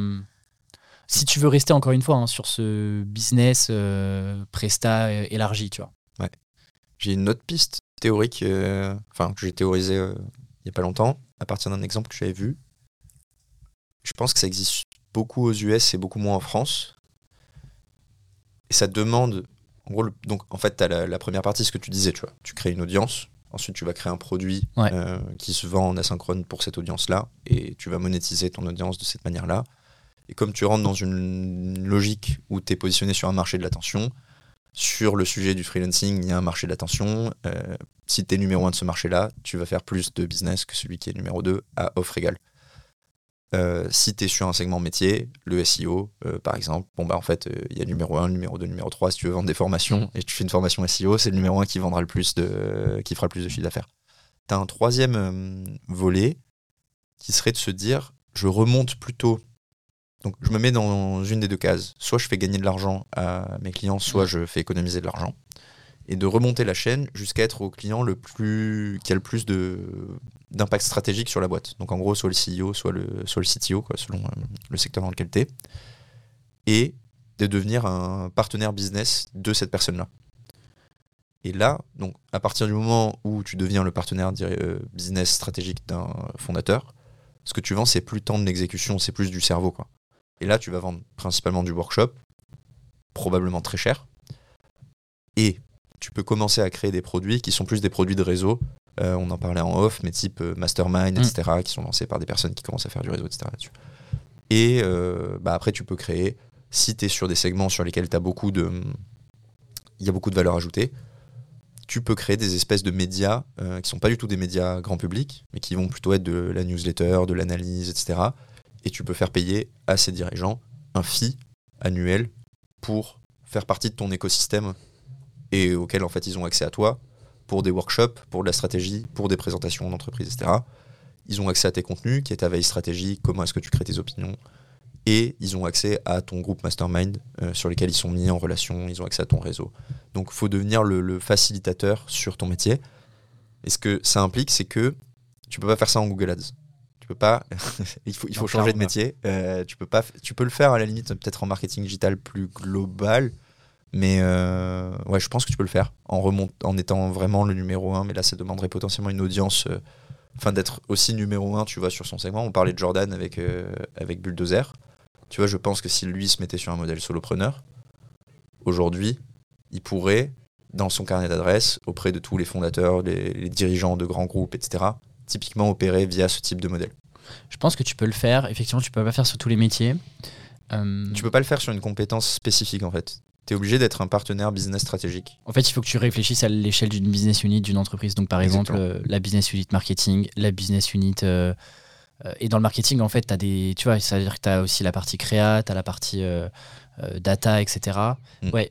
si tu veux rester encore une fois hein, sur ce business presta élargi, tu vois. J'ai une autre piste théorique, euh, enfin que j'ai théorisé euh, il y a pas longtemps, à partir d'un exemple que j'avais vu. Je pense que ça existe beaucoup aux US et beaucoup moins en France. Et ça demande, en gros, le- donc en fait, tu as la, la première partie, ce que tu disais, tu vois. Tu crées une audience, ensuite tu vas créer un produit Ouais. euh, qui se vend en asynchrone pour cette audience-là, et tu vas monétiser ton audience de cette manière-là. Et comme tu rentres dans une logique où tu es positionné sur un marché de l'attention, sur le sujet du freelancing, il y a un marché d'attention. Euh, si tu es numéro un de ce marché-là, tu vas faire plus de business que celui qui est numéro 2 à offre égale. Euh, si tu es sur un segment métier, le SEO, euh, par exemple, bon bah en fait, il y a numéro 1, numéro 2, numéro 3. Si tu veux vendre des formations et tu fais une formation SEO, c'est le numéro 1 qui vendra le plus de, qui fera le plus de chiffre d'affaires. Tu as un troisième volet qui serait de se dire je remonte plutôt. Donc je me mets dans une des deux cases. Soit je fais gagner de l'argent à mes clients, soit je fais économiser de l'argent. Et de remonter la chaîne jusqu'à être au client le plus qui a le plus d'impact stratégique sur la boîte. Donc en gros, soit le CEO, soit le, soit CTO, selon euh, le secteur dans lequel tu es. Et de devenir un partenaire business de cette personne-là. Et là, donc, à partir du moment où tu deviens le partenaire euh, business stratégique d'un fondateur, ce que tu vends, c'est plus tant de l'exécution, c'est plus du cerveau. Quoi. Et là, tu vas vendre principalement du workshop, probablement très cher. Et tu peux commencer à créer des produits qui sont plus des produits de réseau. Euh, on en parlait en off, mais type euh, Mastermind, Mm. etc., qui sont lancés par des personnes qui commencent à faire du réseau, etc. là-dessus. Et euh, bah, après, tu peux créer, si tu es sur des segments sur lesquels tu as beaucoup de. Il y a beaucoup de valeur ajoutée, tu peux créer des espèces de médias qui sont pas du tout des médias grand public, mais qui vont plutôt être de la newsletter, de l'analyse, etc. Et tu peux faire payer à ces dirigeants un fee annuel pour faire partie de ton écosystème et auquel en fait ils ont accès à toi pour des workshops, pour de la stratégie, pour des présentations d'entreprise, etc. Ils ont accès à tes contenus, qui est ta veille stratégique, comment est-ce que tu crées tes opinions, et ils ont accès à ton groupe mastermind euh, sur lesquels ils sont mis en relation, ils ont accès à ton réseau. Donc il faut devenir le, le facilitateur sur ton métier. Et ce que ça implique, c'est que tu peux pas faire ça en Google Ads. Tu peux pas. il faut, il faut changer de métier. Euh, tu peux pas. Tu peux le faire à la limite peut-être en marketing digital plus global, mais euh, ouais, je pense que tu peux le faire en remont, en étant vraiment le numéro un. Mais là, ça demanderait potentiellement une audience. euh, Enfin, d'être aussi numéro un, tu vois, sur son segment. On parlait de Jordan avec avec Bulldozer. Tu vois, je pense que si lui se mettait sur un modèle solopreneur, aujourd'hui, il pourrait, dans son carnet d'adresses, auprès de tous les fondateurs, les, les dirigeants de grands groupes, etc., typiquement opérer via ce type de modèle. Je pense que tu peux le faire. Effectivement, tu peux pas faire sur tous les métiers. Euh, Tu peux pas le faire sur une compétence spécifique, en fait. Tu es obligé d'être un partenaire business stratégique. En fait, il faut que tu réfléchisses à l'échelle d'une business unit d'une entreprise. Donc, par exemple, Exactement. euh, la business unit marketing, la business unit euh, Euh, et dans le marketing, en fait, tu as des. Tu vois, ça veut dire que tu as aussi la partie créa, tu as la partie euh, data, etc. Mm. Ouais.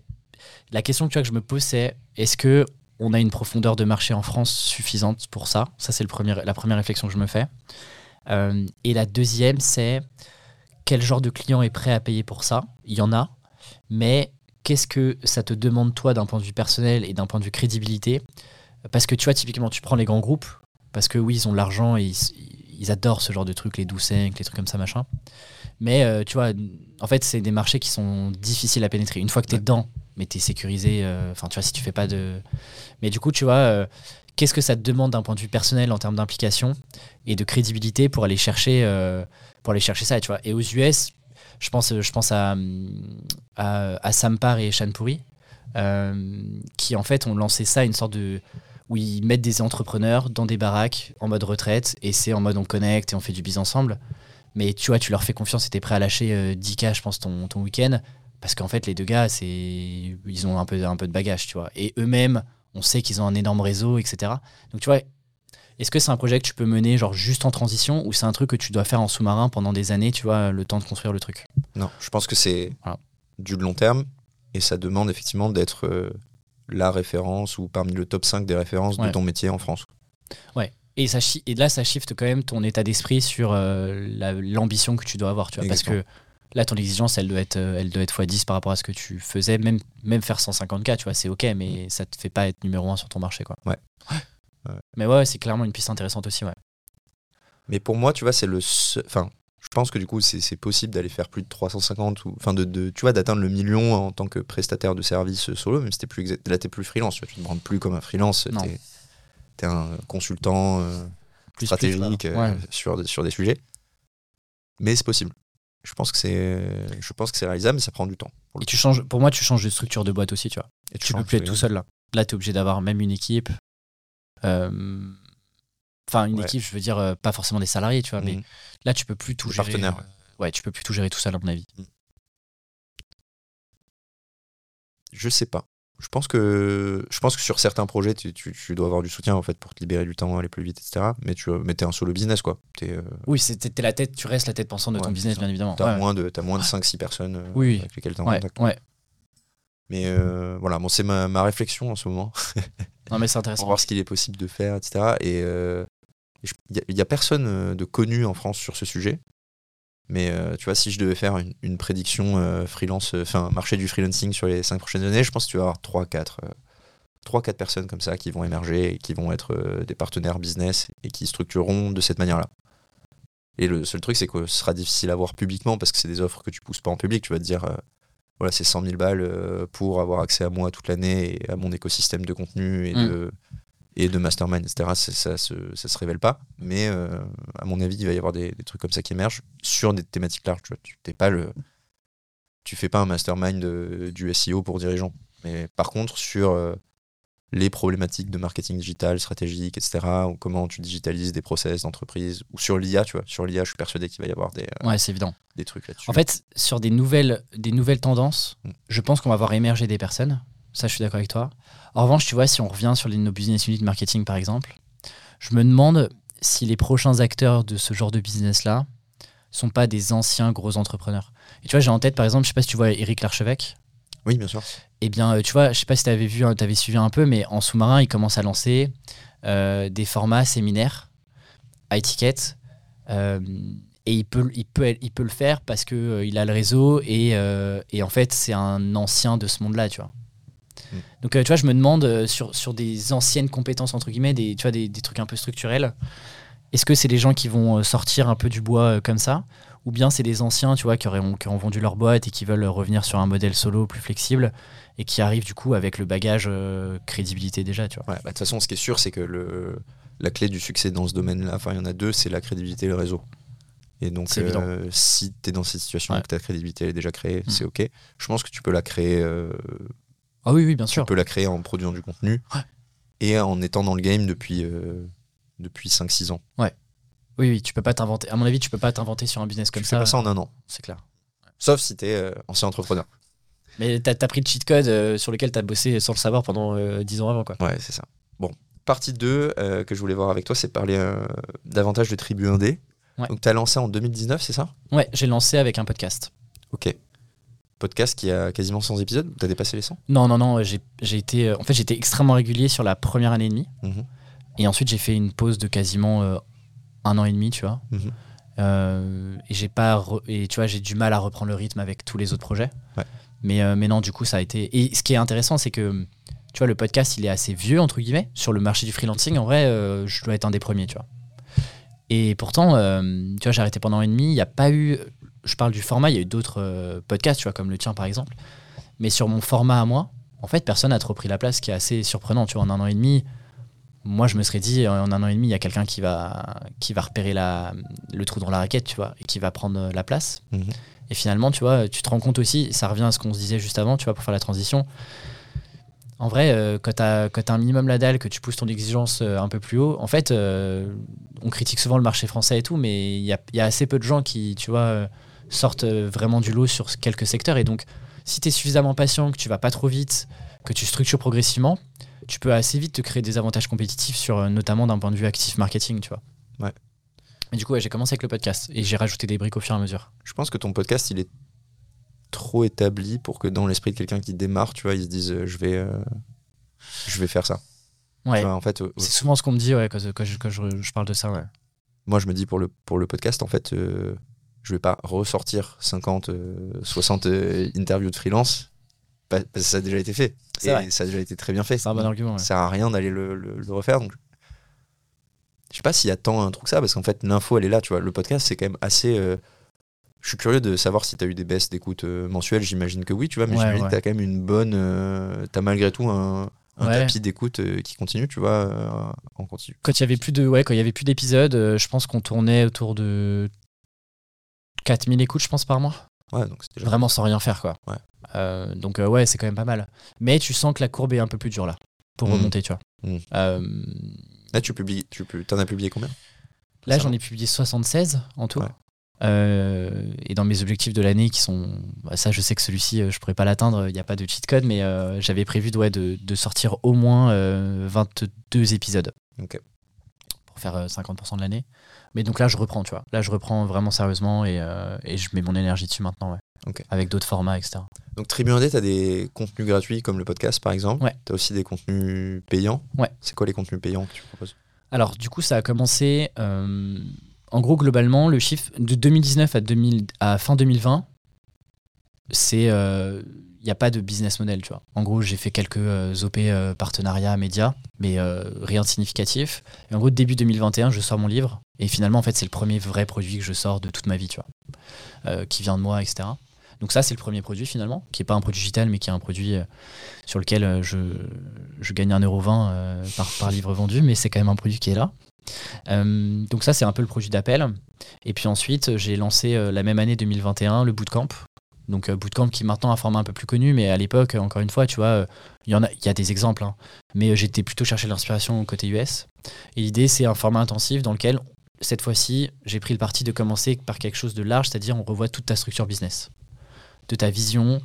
La question tu vois, que je me pose, c'est est-ce que on a une profondeur de marché en France suffisante pour ça Ça, c'est la première réflexion que je me fais. Euh, et la deuxième, c'est quel genre de client est prêt à payer pour ça? Il y en a. Mais qu'est-ce que ça te demande, toi, d'un point de vue personnel et d'un point de vue crédibilité? Parce que tu vois, typiquement, tu prends les grands groupes, parce que oui, ils ont de l'argent et ils, ils adorent ce genre de trucs, les 12-5, les trucs comme ça, machin. Mais euh, tu vois, en fait, c'est des marchés qui sont difficiles à pénétrer. Une fois que tu es Ouais. dedans, mais tu es sécurisé, euh, enfin, tu vois, si tu fais pas de. Mais du coup, tu vois, euh, qu'est-ce que ça te demande d'un point de vue personnel en termes d'implication et de crédibilité pour aller chercher, euh, ça. Et aux US, je pense, à, Sampar et Shanpuri, qui en fait ont lancé ça, une sorte de où ils mettent des entrepreneurs dans des baraques en mode retraite et c'est en mode on connecte et on fait du biz ensemble. Mais tu vois, tu leur fais confiance et t'es prêt à lâcher euh, 10K, je pense, ton week-end. Parce qu'en fait, les deux gars, c'est ils ont un peu, un peu de bagage, tu vois. Et eux-mêmes, on sait qu'ils ont un énorme réseau, etc. Donc, tu vois, est-ce que c'est un projet que tu peux mener genre juste en transition ou c'est un truc que tu dois faire en sous-marin pendant des années, tu vois, le temps de construire le truc? Non, je pense que c'est Voilà. du long terme et ça demande effectivement d'être euh, la référence ou parmi le top 5 des références Ouais. de ton métier en France. Et, ça, et là, ça shift quand même ton état d'esprit sur euh, la- l'ambition que tu dois avoir, tu vois. Parce que là, ton exigence, elle doit être, euh, elle doit être x10 par rapport à ce que tu faisais. Même, même faire 150K, tu vois, c'est OK, mais ça te fait pas être numéro un sur ton marché, quoi. Ouais. Ouais. Mais ouais, c'est clairement une piste intéressante aussi, ouais. Mais pour moi, tu vois, c'est le seul- Enfin, je pense que du coup, c'est c'est possible d'aller faire plus de 350 ou. Enfin, de, de- tu vois, d'atteindre le million en tant que prestataire de service solo, même si t'es plus, exact- là, t'es plus freelance. Tu, tu te branles plus comme un freelance. Non. T'es es un consultant euh, Plus, stratégique plus, euh, ouais. sur, des- sur des sujets. Mais c'est possible. Je pense que c'est, je pense que c'est réalisable, mais ça prend du temps. pour Et tu changes, pour moi, tu changes de structure de boîte aussi, tu vois. Et Tu peux plus être tout seul là. Là, tu es obligé d'avoir même une équipe. Euh, Enfin, une Ouais. équipe, je veux dire, euh, pas forcément des salariés, tu vois, mais Mhm. là, tu peux plus tout Des gérer. partenaires, euh, ouais, tu peux plus tout gérer tout seul, à mon avis. Je sais pas. Je pense que je pense que sur certains projets, tu, tu- tu dois avoir du soutien en fait pour te libérer du temps, aller plus vite, etc. Mais tu mais t'es un solo business quoi. Euh, Oui, t'es la tête, tu restes la tête pensante de Ouais, ton business, bien évidemment. t'as Ouais, moins de t'as moins de 5-6 personnes euh, Oui, avec lesquelles t'es en ouais, contact. ouais. Mais euh, voilà, bon, c'est ma, ma réflexion en ce moment Non, mais c'est pour intéressant. voir ce qu'il est possible de faire, etc. Et il y, a personne de connu en France sur ce sujet. Mais euh, tu vois, si je devais faire une, une prédiction euh, freelance, enfin marché du freelancing sur les 5 prochaines années, je pense que tu vas avoir 3-4 3-4 personnes comme ça qui vont émerger et qui vont être euh, des partenaires business et qui structureront de cette manière-là. Et le seul truc, c'est que ce sera difficile à voir publiquement parce que c'est des offres que tu pousses pas en public. Tu vas te dire, euh, voilà, c'est 100 000 balles euh, pour avoir accès à moi toute l'année et à mon écosystème de contenu et, Mm. de, et de mastermind, etc. Ça se, ça se révèle pas. Mais euh, à mon avis, il va y avoir des, des trucs comme ça qui émergent sur des thématiques larges. Tu vois. Tu t'es pas le, tu fais pas un mastermind de- du SEO pour dirigeants. Mais par contre, sur euh, les problématiques de marketing digital, stratégique, etc., ou comment tu digitalises des process d'entreprise, ou sur l'IA, tu vois. Sur l'IA, je suis persuadé qu'il va y avoir des, euh, Ouais, c'est évident. des trucs là-dessus. En fait, sur des nouvelles, des nouvelles tendances, Mm. je pense qu'on va voir émerger des personnes. Ça, je suis d'accord avec toi. En revanche, tu vois, si on revient sur les, nos business units marketing, par exemple, je me demande si les prochains acteurs de ce genre de business-là sont pas des anciens gros entrepreneurs. Et tu vois, j'ai en tête, par exemple, je sais pas si tu vois Eric Larchevêque. oui, bien sûr. Eh bien, euh, tu vois, je sais pas si tu avais vu, tu avais suivi un peu, mais en sous-marin, il commence à lancer euh, des formats séminaires à étiquette. euh, et il peut, il, peut, il peut le faire parce qu'il il a le réseau et, et en fait, c'est un ancien de ce monde-là, tu vois. Mm. Donc, euh, tu vois, je me demande euh, sur, sur des anciennes compétences, entre guillemets, des, tu vois, des, des trucs un peu structurels, est-ce que c'est des gens qui vont euh, sortir un peu du bois comme ça? Ou bien c'est des anciens, tu vois, qui, auraient, qui ont vendu leur boîte et qui veulent revenir sur un modèle solo plus flexible et qui arrivent du coup avec le bagage crédibilité déjà, tu vois? Ouais, bah, de toute façon, ce qui est sûr, c'est que le, la clé du succès dans ce domaine-là, enfin, il y en a deux, c'est la crédibilité et le réseau. Et donc, euh, si tu es dans cette situation Ouais. et que ta crédibilité elle est déjà créée, Mm. c'est OK. Je pense que tu peux la créer, euh, Ah oui, oui, bien tu sûr. peux la créer en produisant du contenu Ouais. et en étant dans le game depuis, euh, depuis 5-6 ans. Oui, oui, tu peux pas t'inventer. À mon avis, tu peux pas t'inventer sur un business comme tu ça. fais pas ça en un an, C'est clair. sauf si tu es ancien entrepreneur. Mais t'as as pris le cheat code euh, sur lequel t'as bossé sans le savoir pendant euh, 10 ans avant, quoi. Ouais, c'est ça. Bon, partie 2 euh, que je voulais voir avec toi, c'est parler euh, davantage de tribu indé. Ouais. Donc, tu as lancé en 2019, c'est ça? Ouais, j'ai lancé avec un podcast. Ok. Podcast qui a quasiment 100 épisodes Tu as dépassé les 100 Non, non, non, j'ai j'ai été. euh, En fait, j'étais extrêmement régulier sur la première année et demie. Mhm. Et ensuite, j'ai fait une pause de quasiment euh, un an et demi, tu vois. Mhm. Euh, et j'ai pas. re- Et tu vois, j'ai du mal à reprendre le rythme avec tous les autres projets. Ouais. Mais, euh, mais non, du coup, ça a été. Et ce qui est intéressant, c'est que. Tu vois, le podcast, il est assez vieux, entre guillemets. Sur le marché du freelancing, en vrai, euh, je dois être un des premiers, tu vois. Et pourtant, euh, tu vois, j'ai arrêté pendant un an et demi. Il n'y a pas eu. Je parle du format, il y a eu d'autres euh, podcasts, tu vois, comme le tien, par exemple. Mais sur mon format à moi, en fait, personne n'a trop pris la place, ce qui est assez surprenant. Tu vois, en un an et demi, moi, je me serais dit, en un an et demi, il y a quelqu'un qui va, qui va repérer la, le trou dans la raquette, tu vois, et qui va prendre euh, la place. Mhm. Et finalement, tu vois, tu te rends compte aussi, ça revient à ce qu'on se disait juste avant, tu vois, pour faire la transition. En vrai, euh, quand tu as, un minimum la dalle, que tu pousses ton exigence euh, un peu plus haut, en fait, euh, on critique souvent le marché français et tout, mais il y a, y a assez peu de gens qui, tu vois, sortent euh, vraiment du lot sur quelques secteurs. Et donc, si tu es suffisamment patient, que tu vas pas trop vite, que tu structures progressivement, tu peux assez vite te créer des avantages compétitifs, sur, euh, notamment d'un point de vue actif marketing, tu vois. Ouais. Et du coup, ouais, j'ai commencé avec le podcast et j'ai rajouté des briques au fur et à mesure. Je pense que ton podcast, il est trop établi pour que dans l'esprit de quelqu'un qui démarre, tu vois, il se dise euh, je vais, euh, je vais faire ça. Ouais. Vois, en fait, euh, C'est souvent ce qu'on me dit ouais, quand, quand je, quand je- je parle de ça. Ouais. moi, je me dis pour le, pour le podcast, en fait, je vais pas ressortir 50, euh, 60 euh, interviews de freelance pa- parce que ça a déjà été fait. Et vrai. ça a déjà été très bien fait. C'est un bon argument. ouais. Ça sert à rien d'aller le, le- le refaire. Donc, je sais pas s'il y a tant un truc que ça, parce qu'en fait, l'info, elle est là, tu vois. Le podcast, c'est quand même assez. euh, Je suis curieux de savoir si tu as eu des baisses d'écoute euh, mensuelles. J'imagine que oui, tu vois, mais Ouais, j'imagine ouais. que tu as quand même une bonne. euh, tu as malgré tout un, tapis d'écoute euh, qui continue, tu vois, euh, en continu. Quand il y avait plus de, ouais, quand il y avait plus d'épisodes, euh, je pense qu'on tournait autour de 4000 écoutes, je pense, par mois. Ouais, donc c'est déjà. Vraiment sans rien faire, quoi. Ouais. Euh, donc, euh, ouais, c'est quand même pas mal. Mais tu sens que la courbe est un peu plus dure, là, pour Mhm. remonter, tu vois. Mhm. Euh, Là, tu publies. Tu en as publié combien? Là, j'en ai publié 76 en tout. Ouais. Et dans mes objectifs de l'année, qui sont. bah, ça, je sais que celui-ci, je pourrais pas l'atteindre, il n'y a pas de cheat code, mais j'avais prévu de, ouais, de, de sortir au moins euh, 22 épisodes. Ok. Pour faire euh, 50% de l'année. Mais donc là, je reprends, tu vois. Là, je reprends vraiment sérieusement et, euh, et je mets mon énergie dessus maintenant, ouais. Ok. Avec d'autres formats, etc. Donc, Tribu Indé, tu as des contenus gratuits comme le podcast, par exemple. Ouais. Tu as aussi des contenus payants. Ouais. C'est quoi les contenus payants que tu proposes? Alors, du coup, ça a commencé. euh, en gros, globalement, le chiffre de 2019 à, 2000, à fin 2020, c'est. Il n'y a pas de business model, tu vois. En gros, j'ai fait quelques euh, OP euh, partenariats médias, mais euh, rien de significatif. Et en gros, début 2021, je sors mon livre. Et finalement, en fait, c'est le premier vrai produit que je sors de toute ma vie, tu vois. Qui vient de moi, etc. Donc, ça, c'est le premier produit finalement, qui n'est pas un produit digital, mais qui est un produit sur lequel je, je gagne 1,20€ euh, par, par livre vendu, mais c'est quand même un produit qui est là. Donc ça, c'est un peu le produit d'appel. Et puis ensuite, j'ai lancé la même année 2021 le bootcamp. Donc euh, bootcamp qui est maintenant un format un peu plus connu, mais à l'époque, encore une fois, tu vois, euh, il y a, des exemples, hein. mais euh, j'étais plutôt chercher l'inspiration côté US. Et l'idée, c'est un format intensif dans lequel, cette fois-ci, j'ai pris le parti de commencer par quelque chose de large, c'est-à-dire on revoit toute ta structure business, de ta vision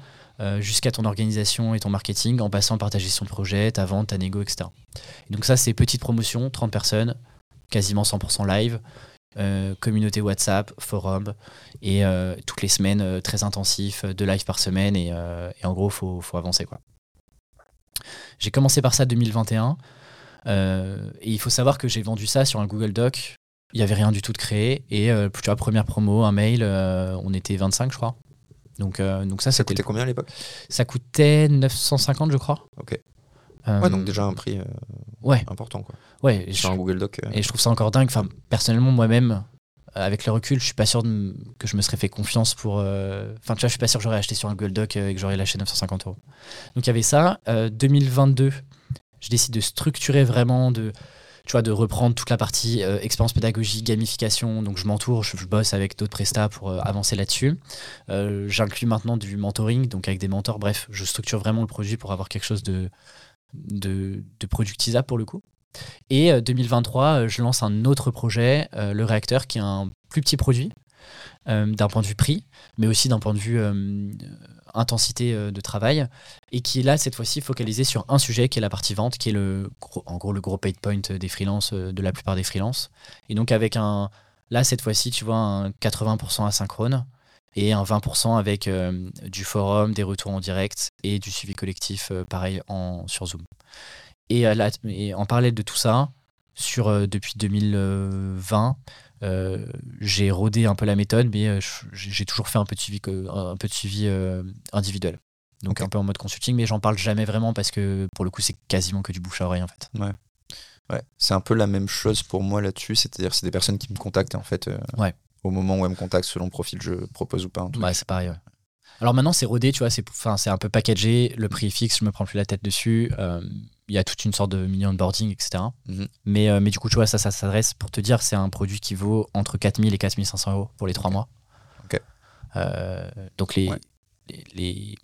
jusqu'à ton organisation et ton marketing, en passant par ta gestion de projet, ta vente, ta négo, etc. Et donc ça, c'est petite promotion, 30 personnes, quasiment 100% live, euh, communauté WhatsApp, forum, et euh, toutes les semaines euh, très intensifs, euh, deux lives par semaine, et, et en gros, faut, faut avancer. quoi. J'ai commencé par ça 2021, euh, et il faut savoir que j'ai vendu ça sur un Google Doc. Il n'y avait rien du tout de créé, et tu vois, première promo, un mail, on était 25, je crois. Donc, donc ça, Ça coûtait le- combien à l'époque? Ça coûtait 950, je crois. Ok. Euh, Ouais, donc déjà un prix euh, Ouais, important, quoi. ouais. et Sur je- un Google Doc. euh, Et je trouve ça encore dingue. Enfin, personnellement, moi-même, avec le recul, je suis pas sûr de que je me serais fait confiance pour. euh, Enfin, tu vois, je suis pas sûr que j'aurais acheté sur un Google Doc et que j'aurais lâché 950 euros. Donc il y avait ça. Euh, 2022, je décide de structurer vraiment, de, tu vois, de reprendre toute la partie euh, expérience pédagogique, gamification. Donc je m'entoure, je, je bosse avec d'autres prestats pour avancer là-dessus. J'inclus maintenant du mentoring, donc avec des mentors. Bref, je structure vraiment le produit pour avoir quelque chose de, de, de pour le coup. Et euh, 2023, euh, je lance un autre projet, euh, le réacteur, qui est un plus petit produit euh, d'un point de vue prix, mais aussi d'un point de vue euh, intensité euh, de travail, et qui est là cette fois-ci focalisé sur un sujet qui est la partie vente, qui est le gros- en gros le gros paid point des freelances, euh, de la plupart des freelances. Et donc avec un, Là, cette fois-ci, tu vois un 80% asynchrone et un 20% avec euh, du forum, des retours en direct et du suivi collectif, euh, pareil, en, sur Zoom. Et, euh, là- et en parallèle de tout ça, sur, euh, depuis 2020, euh, j'ai rodé un peu la méthode, mais j'ai toujours fait un peu de suivi, un peu de suivi individuel. Donc un peu en mode consulting, mais j'en parle jamais vraiment parce que pour le coup, c'est quasiment que du bouche à oreille en fait. Ouais, c'est un peu la même chose pour moi là-dessus, c'est-à-dire c'est des personnes qui me contactent en fait Ouais. Au moment où elles me contactent selon le profil que je propose ou pas. un truc. Ouais, c'est pareil. ouais. Alors maintenant, c'est rodé, tu vois, c'est un peu packagé, le prix est fixe, je me prends plus la tête dessus. euh, Il y a toute une sorte de mini onboarding, etc. Mhm. mais, euh, mais du coup, tu vois, ça, ça s'adresse, pour te dire, c'est un produit qui vaut entre 4000 et 4500 euros pour les trois mois. Euh, donc les, Ouais. les, les,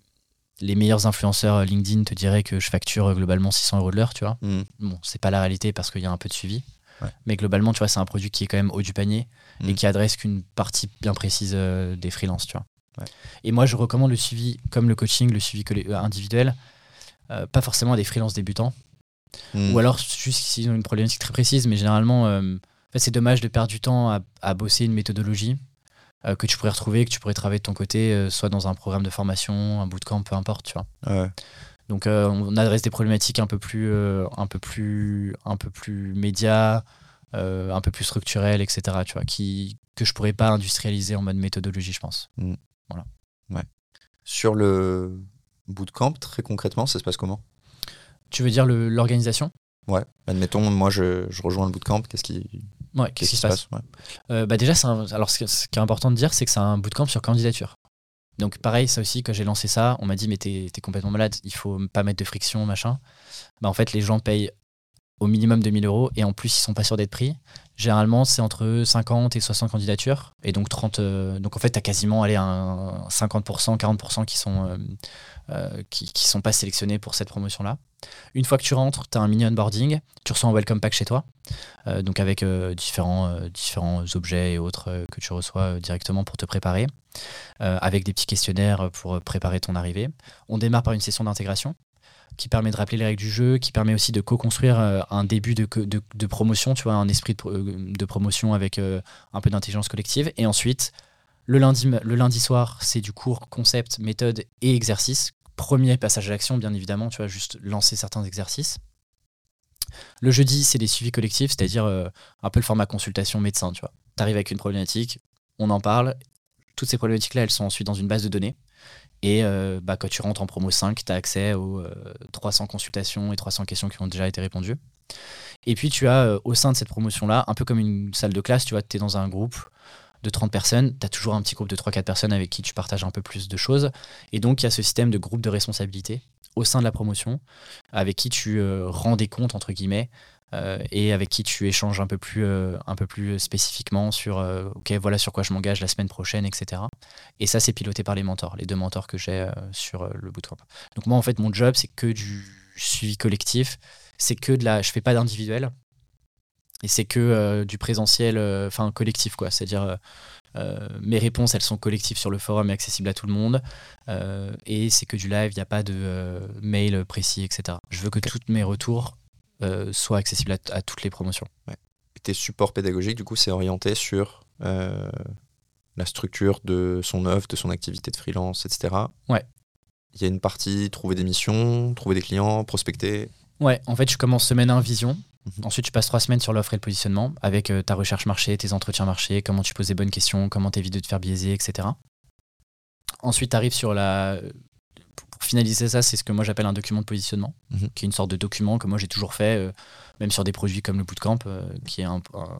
les meilleurs influenceurs LinkedIn te diraient que je facture globalement 600 euros de l'heure, tu vois. Mhm. Bon, c'est pas la réalité parce qu'il y a un peu de suivi. Ouais. Mais globalement, tu vois, c'est un produit qui est quand même haut du panier et Mhm. qui adresse qu'une partie bien précise euh, des freelances, tu vois. Ouais. Et moi, je recommande le suivi, comme le coaching, le suivi euh, individuel, euh, pas forcément à des freelances débutants, Mhm. ou alors juste s'ils ont une problématique très précise, mais généralement, euh, en fait, c'est dommage de perdre du temps à, à bosser une méthodologie que tu pourrais retrouver, que tu pourrais travailler de ton côté, soit dans un programme de formation, un bootcamp, peu importe, tu vois. Ouais. Donc euh, on adresse des problématiques un peu plus, euh, un peu plus, un peu plus médias, un peu plus structurelles, etc. Tu vois, qui que je pourrais pas industrialiser en mode méthodologie, je pense. Sur le bootcamp, très concrètement, ça se passe comment? Tu veux dire l'organisation? Ouais. Admettons, moi je, je rejoins le bootcamp, qu'est-ce qui, Ouais, qu'est-ce qui se passe? Ouais. Euh, bah déjà, un- alors ce, qui est important de dire, c'est que c'est un bootcamp sur candidature. Donc pareil, ça aussi, quand j'ai lancé ça, on m'a dit mais t'es t'es complètement malade, il faut pas mettre de friction, machin. Bah en fait, les gens payent au minimum 2000 euros et en plus ils sont pas sûrs d'être pris. Généralement, c'est entre 50 et 60 candidatures et donc 30. euh, donc en fait, t'as quasiment allez, un 50%, 40% qui sont euh, euh, qui, sont pas sélectionnés pour cette promotion-là. Une fois que tu rentres, tu as un mini onboarding, tu reçois un welcome pack chez toi, donc avec différents, différents objets et autres que tu reçois directement pour te préparer, avec des petits questionnaires pour préparer ton arrivée. On démarre par une session d'intégration qui permet de rappeler les règles du jeu, qui permet aussi de co-construire euh, un début de, promotion, tu vois, un esprit de, euh, promotion avec euh, un peu d'intelligence collective. Et ensuite, le lundi, le lundi soir, c'est du cours concept, méthode et exercice. Premier passage à l'action, bien évidemment, tu vois, juste lancer certains exercices. Le jeudi, c'est des suivis collectifs, c'est-à-dire un peu le format consultation médecin, tu vois. Tu arrives avec une problématique, on en parle. Toutes ces problématiques-là, elles sont ensuite dans une base de données. Et euh, bah, quand tu rentres en promo 5, tu as accès aux euh, 300 consultations et 300 questions qui ont déjà été répondues. Et puis, tu as euh, au sein de cette promotion-là, un peu comme une salle de classe, tu vois, tu es dans un groupe de 30 personnes, tu as toujours un petit groupe de 3-4 personnes avec qui tu partages un peu plus de choses. Et donc, il y a ce système de groupe de responsabilité au sein de la promotion, avec qui tu euh, rends des comptes, entre guillemets, euh, et avec qui tu échanges un peu plus, euh, un peu plus spécifiquement sur euh, OK, voilà sur quoi je m'engage la semaine prochaine, etc. Et ça, c'est piloté par les mentors, les deux mentors que j'ai euh, sur euh, le bootcamp. Donc, moi, en fait, mon job, c'est que du suivi collectif, c'est que de la. Je fais pas d'individuel, et c'est que euh, du présentiel, euh, enfin collectif, quoi. C'est-à-dire. euh, euh, mes réponses, elles sont collectives sur le forum et accessibles à tout le monde. Euh, et c'est que du live, il n'y a pas de euh, mail précis, etc. Je veux que tous mes retours euh, soient accessibles à, à toutes les promotions. Et tes supports pédagogiques, du coup, c'est orienté sur euh, la structure de son œuvre, de son activité de freelance, etc. Ouais. Il y a une partie trouver des missions, trouver des clients, prospecter. Ouais, en fait, je commence semaine 1 vision. Mhm. Ensuite, tu passes trois semaines sur l'offre et le positionnement avec euh, ta recherche marché, tes entretiens marché, comment tu poses des bonnes questions, comment t'évites de te faire biaiser, etc. Ensuite, tu arrives sur la. Pour finaliser ça, c'est ce que moi j'appelle un document de positionnement, Mhm. qui est une sorte de document que moi j'ai toujours fait, euh, même sur des produits comme le bootcamp, euh, qui est un, un-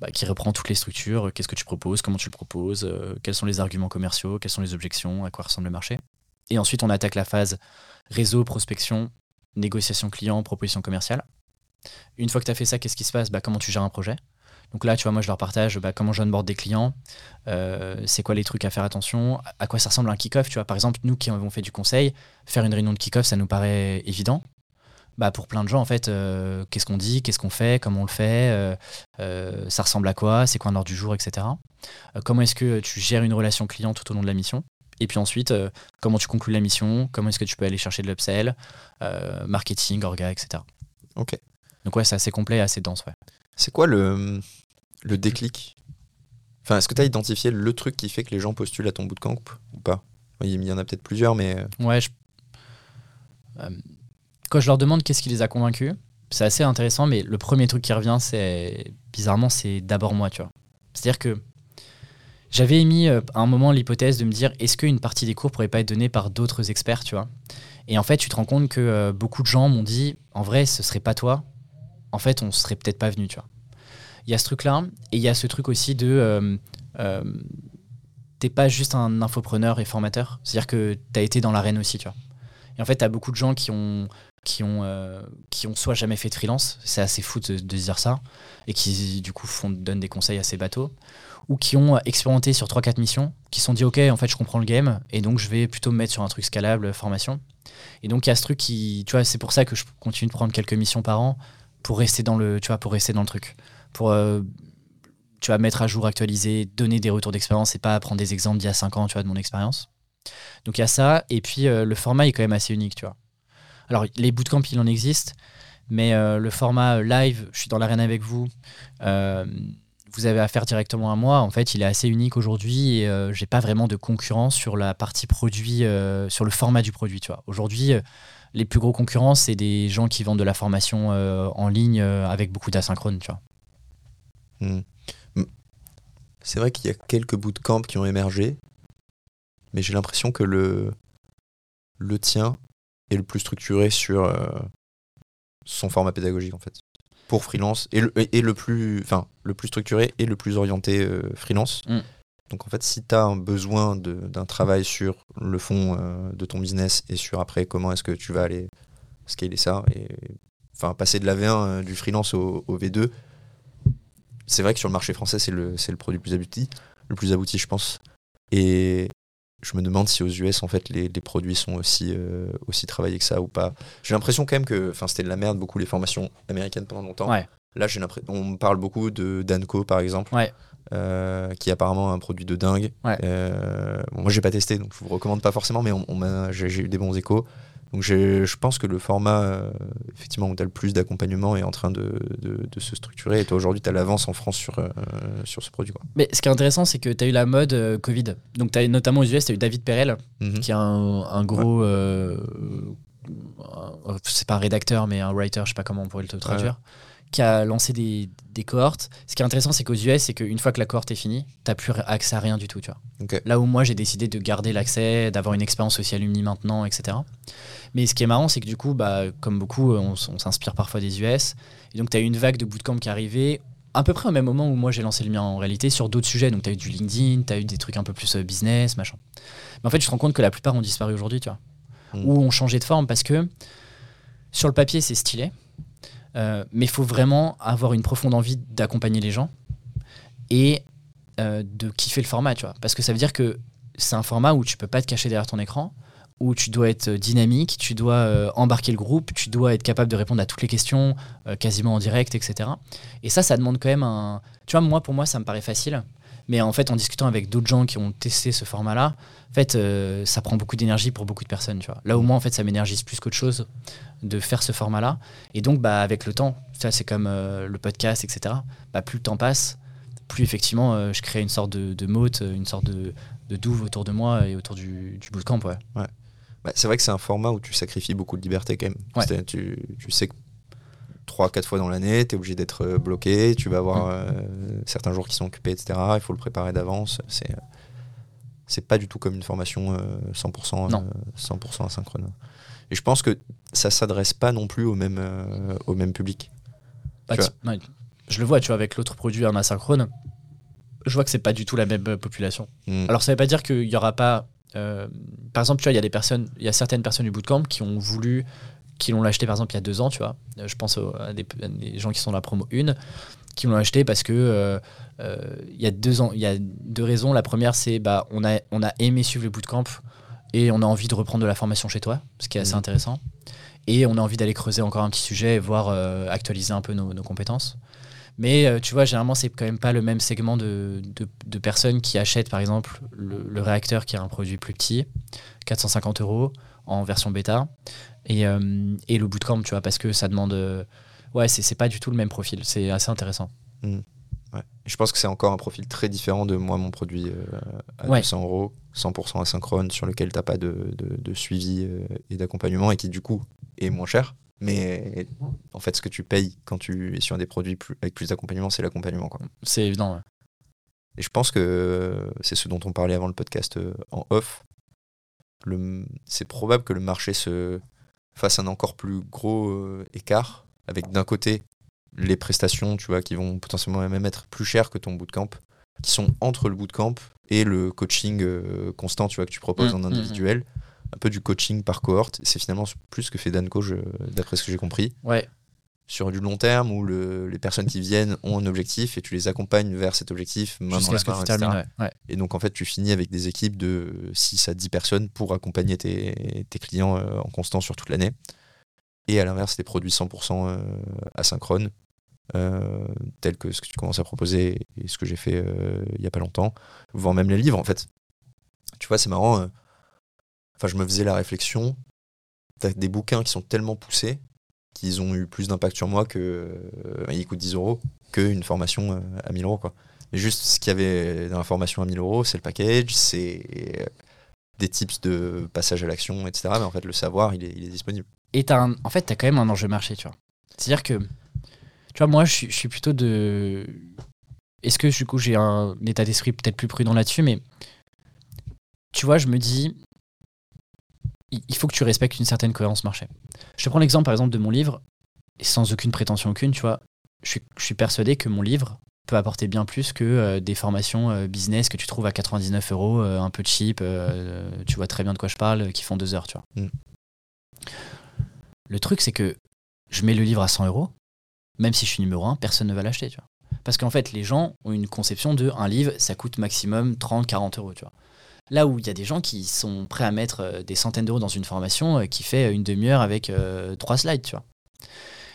bah, qui reprend toutes les structures. euh, Qu'est-ce que tu proposes, comment tu le proposes, quels sont les arguments commerciaux, quelles sont les objections, à quoi ressemble le marché. Et ensuite, on attaque la phase réseau, prospection, négociation client, proposition commerciale. Une fois que tu as fait ça, qu'est-ce qui se passe? Bah, Comment tu gères un projet? Donc là, tu vois, moi, je leur partage bah, comment j'onboard des clients, euh, c'est quoi les trucs à faire attention, à quoi ça ressemble un kick-off. Tu vois, par exemple, nous qui avons fait du conseil, faire une réunion de kick-off, ça nous paraît évident. Bah, pour plein de gens, en fait, euh, qu'est-ce qu'on dit, qu'est-ce qu'on fait, comment on le fait, euh, ça ressemble à quoi, c'est quoi un ordre du jour, etc. Comment est-ce que tu gères une relation client tout au long de la mission? Et puis ensuite, euh, comment tu conclus la mission, comment est-ce que tu peux aller chercher de l'upsell, euh, marketing, orga, etc. Ok. Donc ouais, c'est assez complet et assez dense, ouais. C'est quoi le, le déclic? Enfin, est-ce que tu as identifié le truc qui fait que les gens postulent à ton bootcamp ou pas? Il y en a peut-être plusieurs, mais. euh, je- Euh, quand je leur demande qu'est-ce qui les a convaincus, c'est assez intéressant, mais le premier truc qui revient, c'est bizarrement, c'est d'abord moi, tu vois. C'est-à-dire que j'avais émis euh, à un moment l'hypothèse de me dire est-ce qu'une partie des cours pourrait pas être donnée par d'autres experts, tu vois? Et en fait, tu te rends compte que beaucoup de gens m'ont dit en vrai, ce serait pas toi. En fait, on serait peut-être pas venu, tu vois. Il y a ce truc-là, et il y a ce truc aussi de. euh, euh, T'es pas juste un infopreneur et formateur. C'est-à-dire que tu as été dans l'arène aussi, tu vois. Et en fait, tu as beaucoup de gens qui ont, qui, ont, euh, qui ont soit jamais fait de freelance, c'est assez fou de, de dire ça, et qui du coup font, donnent des conseils à ces bateaux, ou qui ont expérimenté sur 3-4 missions, qui se sont dit, ok, en fait, je comprends le game, et donc je vais plutôt me mettre sur un truc scalable, formation. Et donc, il y a ce truc qui, tu vois, c'est pour ça que je continue de prendre quelques missions par an pour rester dans le, tu vois, pour rester dans le truc. Pour, euh, tu vas mettre à jour, actualiser, donner des retours d'expérience et pas prendre des exemples d'il y a 5 ans, tu vois, de mon expérience. Donc il y a ça, et puis euh, le format est quand même assez unique, tu vois. Alors les bootcamps, il en existe, mais euh, le format live, je suis dans l'arène avec vous, vous avez affaire directement à moi, en fait, il est assez unique aujourd'hui et j'ai pas vraiment de concurrence sur la partie produit, sur le format du produit, tu vois. Aujourd'hui, les plus gros concurrents, c'est des gens qui vendent de la formation euh, en ligne euh, avec beaucoup d'asynchrone, tu vois. Hmm. C'est vrai qu'il y a quelques bootcamps qui ont émergé, mais j'ai l'impression que le, le tien est le plus structuré sur euh, son format pédagogique en fait. Pour freelance, et le, et- le plus, enfin, le plus structuré et le plus orienté freelance. Hmm. Donc en fait, si tu as un besoin d'un travail sur le fond euh, de ton business et sur après comment est-ce que tu vas aller scaler ça et enfin passer de la V1 euh, du freelance au, au V2, c'est vrai que sur le marché français, c'est le, le produit le plus abouti, le plus abouti, je pense. Et je me demande si aux US, en fait, les, les produits sont aussi, euh, aussi travaillés que ça ou pas. J'ai l'impression quand même que enfin, c'était de la merde, beaucoup les formations américaines pendant longtemps. Ouais. Là, j'ai on parle beaucoup de Danco, par exemple, Ouais. Euh, qui est apparemment un produit de dingue. Ouais. Euh, bon, moi, j'ai pas testé, donc je vous le recommande pas forcément, mais on, on m'a- j'ai eu des bons échos. Donc je pense que le format, euh, effectivement, où tu as le plus d'accompagnement est en train de, de- de se structurer. Et toi, aujourd'hui, tu as l'avance en France sur, euh, sur ce produit. Quoi. Mais ce qui est intéressant, c'est que tu as eu la mode euh, Covid. Donc, notamment aux US, tu as eu David Perel, Mhm. qui est un, un gros. euh, c'est pas un rédacteur, mais un writer, je sais pas comment on pourrait le traduire, qui a lancé des, des cohortes. Ce qui est intéressant, c'est qu'aux US, c'est qu'une fois que la cohorte est finie, t'as plus accès à rien du tout, tu vois. Là où moi, j'ai décidé de garder l'accès, d'avoir une expérience aussi alumni maintenant, etc. Mais ce qui est marrant, c'est que du coup, bah, comme beaucoup, on, s- on s'inspire parfois des US. Et donc, tu as eu une vague de bootcamp qui est arrivée à peu près au même moment où moi j'ai lancé le mien en réalité sur d'autres sujets. Donc, tu as eu du LinkedIn, tu as eu des trucs un peu plus euh, business, machin. Mais en fait, je te rends compte que la plupart ont disparu aujourd'hui, tu vois. Mm. Ou ont changé de forme parce que sur le papier, c'est stylé. Euh, mais il faut vraiment avoir une profonde envie d'accompagner les gens et euh, de kiffer le format, tu vois. Parce que ça veut dire que c'est un format où tu peux pas te cacher derrière ton écran, où tu dois être dynamique, tu dois euh, embarquer le groupe, tu dois être capable de répondre à toutes les questions euh, quasiment en direct, etc. Et ça, ça demande quand même un. Tu vois, moi, pour moi, ça me paraît facile. Mais en fait, en discutant avec d'autres gens qui ont testé ce format-là, en fait, euh, ça prend beaucoup d'énergie pour beaucoup de personnes, tu vois. Là où moi, en fait, ça m'énergise plus qu'autre chose de faire ce format-là. Et donc, bah, avec le temps, ça, c'est comme euh, le podcast, etc. Bah, plus le temps passe, plus effectivement, euh, je crée une sorte de, de motte, une sorte de, de douve autour de moi et autour du, du bootcamp, ouais. Bah, c'est vrai que c'est un format où tu sacrifies beaucoup de liberté quand même. Ouais. Tu, tu sais que 3-4 fois dans l'année, tu es obligé d'être bloqué, tu vas avoir certains jours qui sont occupés, etc. Il faut le préparer d'avance. C'est c'est pas du tout comme une formation euh, 100%, euh, Non. 100% asynchrone. Et je pense que ça s'adresse pas non plus au même, euh, au même public. Bah, je le vois, tu vois, avec l'autre produit en asynchrone, je vois que c'est pas du tout la même euh, population. Mm. Alors, ça veut pas dire qu'il y aura pas. euh, par exemple, tu vois, il y a des personnes, il y a certaines personnes du bootcamp qui ont voulu, qui l'ont acheté par exemple il y a deux ans, tu vois. Euh, Je pense au- à des, à des gens qui sont dans la promo 1, qui l'ont acheté parce que euh, euh, il y a deux ans, il y a deux raisons. La première, c'est bah on a on a aimé suivre le bootcamp et on a envie de reprendre de la formation chez toi, ce qui est assez Mhm. intéressant. Et on a envie d'aller creuser encore un petit sujet et voir euh, actualiser un peu nos, nos compétences. Mais euh, tu vois, généralement, c'est quand même pas le même segment de, de- de personnes qui achètent, par exemple, le, le réacteur qui est un produit plus petit, 450 euros en version bêta, et, et le bootcamp, tu vois, parce que ça demande. Euh, ouais, c'est pas du tout le même profil. C'est assez intéressant. Ouais. Je pense que c'est encore un profil très différent de moi, mon produit euh, à Ouais. 200 euros, 100% asynchrone, sur lequel tu n'as pas de, de- de suivi euh, et d'accompagnement et qui, du coup, est moins cher. Mais en fait, ce que tu payes quand tu es sur des produits plus- avec plus d'accompagnement, c'est l'accompagnement. C'est évident. ouais. Et je pense que c'est ce dont on parlait avant le podcast euh, en off. C'est probable que le marché se fasse un encore plus gros euh, écart avec d'un côté les prestations, tu vois, qui vont potentiellement même être plus chères que ton bootcamp, qui sont entre le bootcamp et le coaching euh, constant, tu vois, que tu proposes Mm, en mm, individuel. Un peu du coaching par cohorte. C'est finalement plus ce que fait Danco, d'après ce que j'ai compris Ouais. sur du long terme où le- les personnes qui viennent ont un objectif et tu les accompagnes vers cet objectif main dans Jusqu'à la ce que main, tu etc. termines. Ouais. Ouais. Et donc en fait tu finis avec des équipes de 6 à 10 personnes pour accompagner tes, tes clients euh, en constant sur toute l'année. Et à l'inverse des produits 100% euh, asynchrones euh, tels que ce que tu commences à proposer et ce que j'ai fait euh, il y a pas longtemps, voire même les livres en fait. Tu vois c'est marrant. Enfin je me faisais la réflexion. T'as des bouquins qui sont tellement poussés qu'ils ont eu plus d'impact sur moi que ils coûtent 10 euros qu'une formation à 1000 euros quoi. Mais juste ce qu'il y avait dans la formation à 1000 euros, c'est le package, c'est des tips de passage à l'action, etc. Mais en fait, le savoir, il est disponible. Et en fait, tu as quand même un enjeu marché, tu vois. C'est-à-dire que, tu vois, moi, je suis, plutôt de. Est-ce que du coup, j'ai un état d'esprit peut-être plus prudent là-dessus, mais tu vois, je me dis, il faut que tu respectes une certaine cohérence marché. Je te prends l'exemple, par exemple, de mon livre, et sans aucune prétention aucune, tu vois. Je suis, persuadé que mon livre peut apporter bien plus que euh, des formations euh, business que tu trouves à 99 euros, euh, un peu cheap, tu vois très bien de quoi je parle, qui font deux heures, tu vois. Mm. Le truc, c'est que je mets le livre à 100 euros, même si je suis numéro 1, personne ne va l'acheter. Parce qu'en fait, les gens ont une conception de un livre, ça coûte maximum 30, 40 euros. Là où il y a des gens qui sont prêts à mettre euh, des centaines d'euros dans une formation euh, qui fait une demi-heure avec euh, trois slides, tu vois.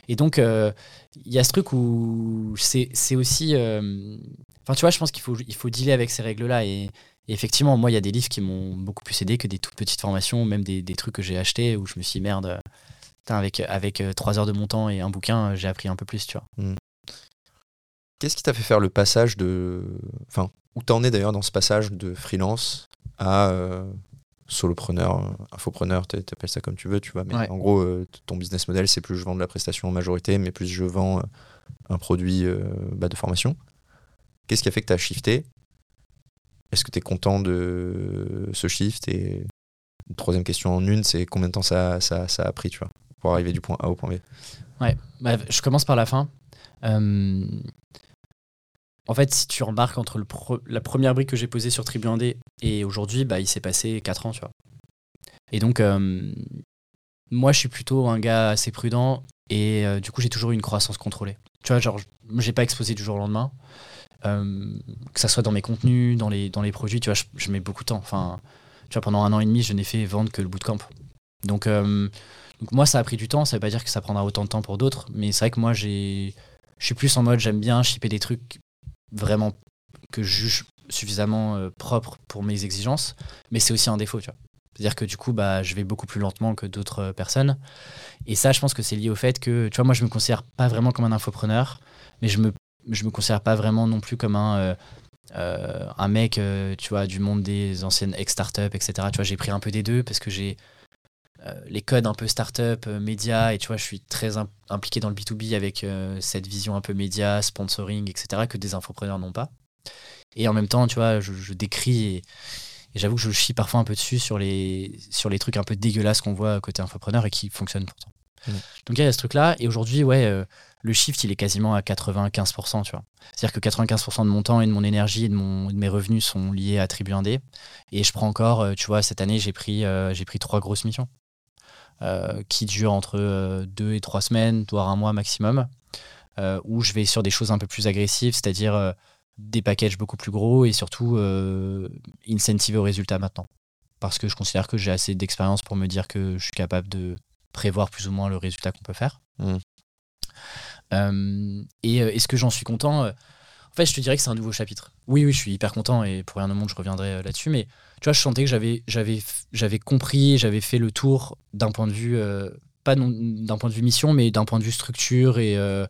Et donc, il y a ce truc où c'est aussi. Enfin, tu vois, je pense qu'il faut, il dealer avec ces règles-là. Et, et effectivement, moi, il y a des livres qui m'ont beaucoup plus aidé que des toutes petites formations, même des, trucs que j'ai achetés où je me suis merde, putain, avec, avec euh, trois heures de mon temps et un bouquin, euh, j'ai appris un peu plus, tu vois. Qu'est-ce qui t'a fait faire le passage de. Enfin, où t'en es d'ailleurs dans ce passage de freelance à euh, solopreneur, euh, infopreneur, t'a- t'appelles ça comme tu veux, tu vois. Mais Ouais. en gros, euh, ton business model, c'est plus je vends de la prestation en majorité, mais plus je vends euh, un produit euh, bah, de formation. Qu'est-ce qui a fait que t'as shifté? Est-ce que t'es content de ce shift? Et une troisième question en une, c'est combien de temps ça, ça, ça a pris, tu vois, pour arriver du point A au point B Bah, je commence par la fin. Euh, En fait, si tu remarques entre la première brique que j'ai posée sur Tribu Indé et aujourd'hui, bah, il s'est passé 4 ans, tu vois. Et donc, euh, moi, je suis plutôt un gars assez prudent et euh, du coup, j'ai toujours eu une croissance contrôlée. Tu vois, genre, j'ai pas explosé du jour au lendemain. Que ça soit dans mes contenus, dans les, produits, tu vois, je, mets beaucoup de temps. Enfin, tu vois, pendant un an et demi, je n'ai fait vendre que le bootcamp. Donc, donc moi, ça a pris du temps. Ça veut pas dire que ça prendra autant de temps pour d'autres, mais c'est vrai que moi, j'ai, je suis plus en mode, j'aime bien shipper des trucs vraiment que je juge suffisamment euh, propres pour mes exigences, mais c'est aussi un défaut, tu vois. C'est-à-dire que du coup, bah, je vais beaucoup plus lentement que d'autres euh, personnes. Et ça, je pense que c'est lié au fait que, tu vois, moi, je me considère pas vraiment comme un infopreneur, mais je me, je me considère pas vraiment non plus comme un, euh, euh, un mec, tu vois, du monde des anciennes ex-startup, etc. Tu vois, j'ai pris un peu des deux parce que j'ai les codes un peu startup, euh, média, et tu vois, je suis très im- impliqué dans le B2B avec euh, cette vision un peu média, sponsoring, etc., que des infopreneurs n'ont pas. Et en même temps, tu vois, je, je décris et, et j'avoue que je chie parfois un peu dessus sur les, sur les trucs un peu dégueulasses qu'on voit côté infopreneur et qui fonctionnent pourtant. Mhm. Donc il y a ce truc-là, et aujourd'hui, ouais, euh, le shift, il est quasiment à 95%, tu vois. C'est-à-dire que 95% de mon temps et de mon énergie et de, mon, de mes revenus sont liés à Tribu Indé. Et je prends encore, euh, tu vois, cette année, j'ai pris, euh, j'ai pris trois grosses missions euh, qui durent entre euh, deux et trois semaines, voire un mois maximum, euh, où je vais sur des choses un peu plus agressives, c'est-à-dire euh, des packages beaucoup plus gros et surtout euh, incentiver au résultat maintenant. Parce que je considère que j'ai assez d'expérience pour me dire que je suis capable de prévoir plus ou moins le résultat qu'on peut faire. Euh, et euh, est-ce que j'en suis content? Euh, En fait, je te dirais que c'est un nouveau chapitre. Oui, oui, je suis hyper content et pour rien au monde, je reviendrai euh, là-dessus. Mais tu vois, je sentais que j'avais, j'avais, j'avais compris, j'avais fait le tour d'un point de vue, euh, pas d'un point de vue mission, mais d'un point de vue structure et, euh,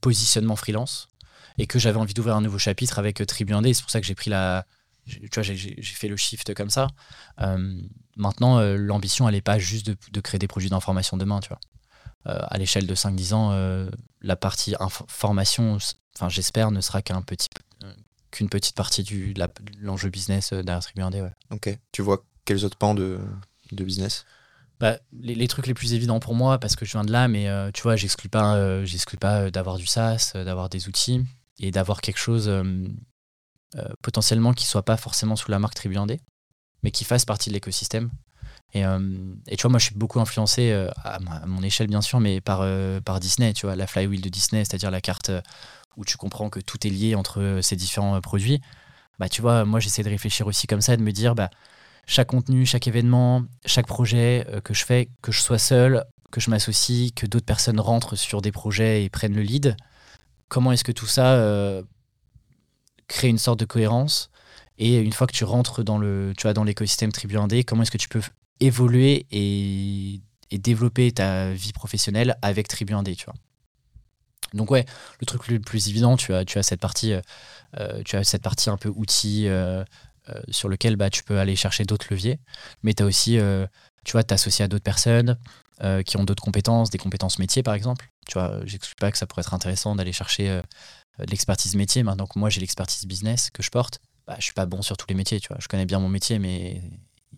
positionnement freelance. et que j'avais envie d'ouvrir un nouveau chapitre avec Tribu Indé. C'est pour ça que j'ai pris la. Tu vois, j'ai fait le shift comme ça. maintenant, l'ambition, elle n'est pas juste de, de, créer des produits d'information demain, tu vois. à l'échelle de 5-10 ans, la partie formation, enfin, j'espère, ne sera qu'un petit, qu'une petite partie de l'enjeu business derrière Tribu Indé. Ouais. Ok. Tu vois quels autres pans de, de business? Bah, les, trucs les plus évidents pour moi, parce que je viens de là, mais euh, tu vois, j'exclus pas, euh, pas euh, d'avoir du SaaS, d'avoir des outils et d'avoir quelque chose potentiellement qui soit pas forcément sous la marque Tribuandé, mais qui fasse partie de l'écosystème. Et, et, tu vois, moi, je suis beaucoup influencé, à, mon échelle bien sûr, mais par, par Disney, tu vois, la flywheel de Disney, c'est-à-dire la carte où tu comprends que tout est lié entre ces différents produits. Bah, tu vois, moi, j'essaie de réfléchir aussi comme ça, de me dire, bah, chaque contenu, chaque événement, chaque projet euh, que je fais, que je sois seul, que je m'associe, que d'autres personnes rentrent sur des projets et prennent le lead, comment est-ce que tout ça euh, crée une sorte de cohérence? Et une fois que tu rentres dans le, tu vois, dans l'écosystème Tribu 1D, comment est-ce que tu peux évoluer et, développer ta vie professionnelle avec Tribu 1D, tu vois donc ouais, le truc le plus évident, tu as, tu as cette partie, euh, tu as cette partie un peu outil, euh, sur lequel bah, tu peux aller chercher d'autres leviers. Mais tu as aussi, euh, tu vois, t'associer à d'autres personnes euh, qui ont d'autres compétences, des compétences métiers par exemple. Tu vois, j'exclus pas que ça pourrait être intéressant d'aller chercher de l'expertise métier. Maintenant que moi j'ai l'expertise business que je porte, bah, je suis pas bon sur tous les métiers. Tu vois, je connais bien mon métier, mais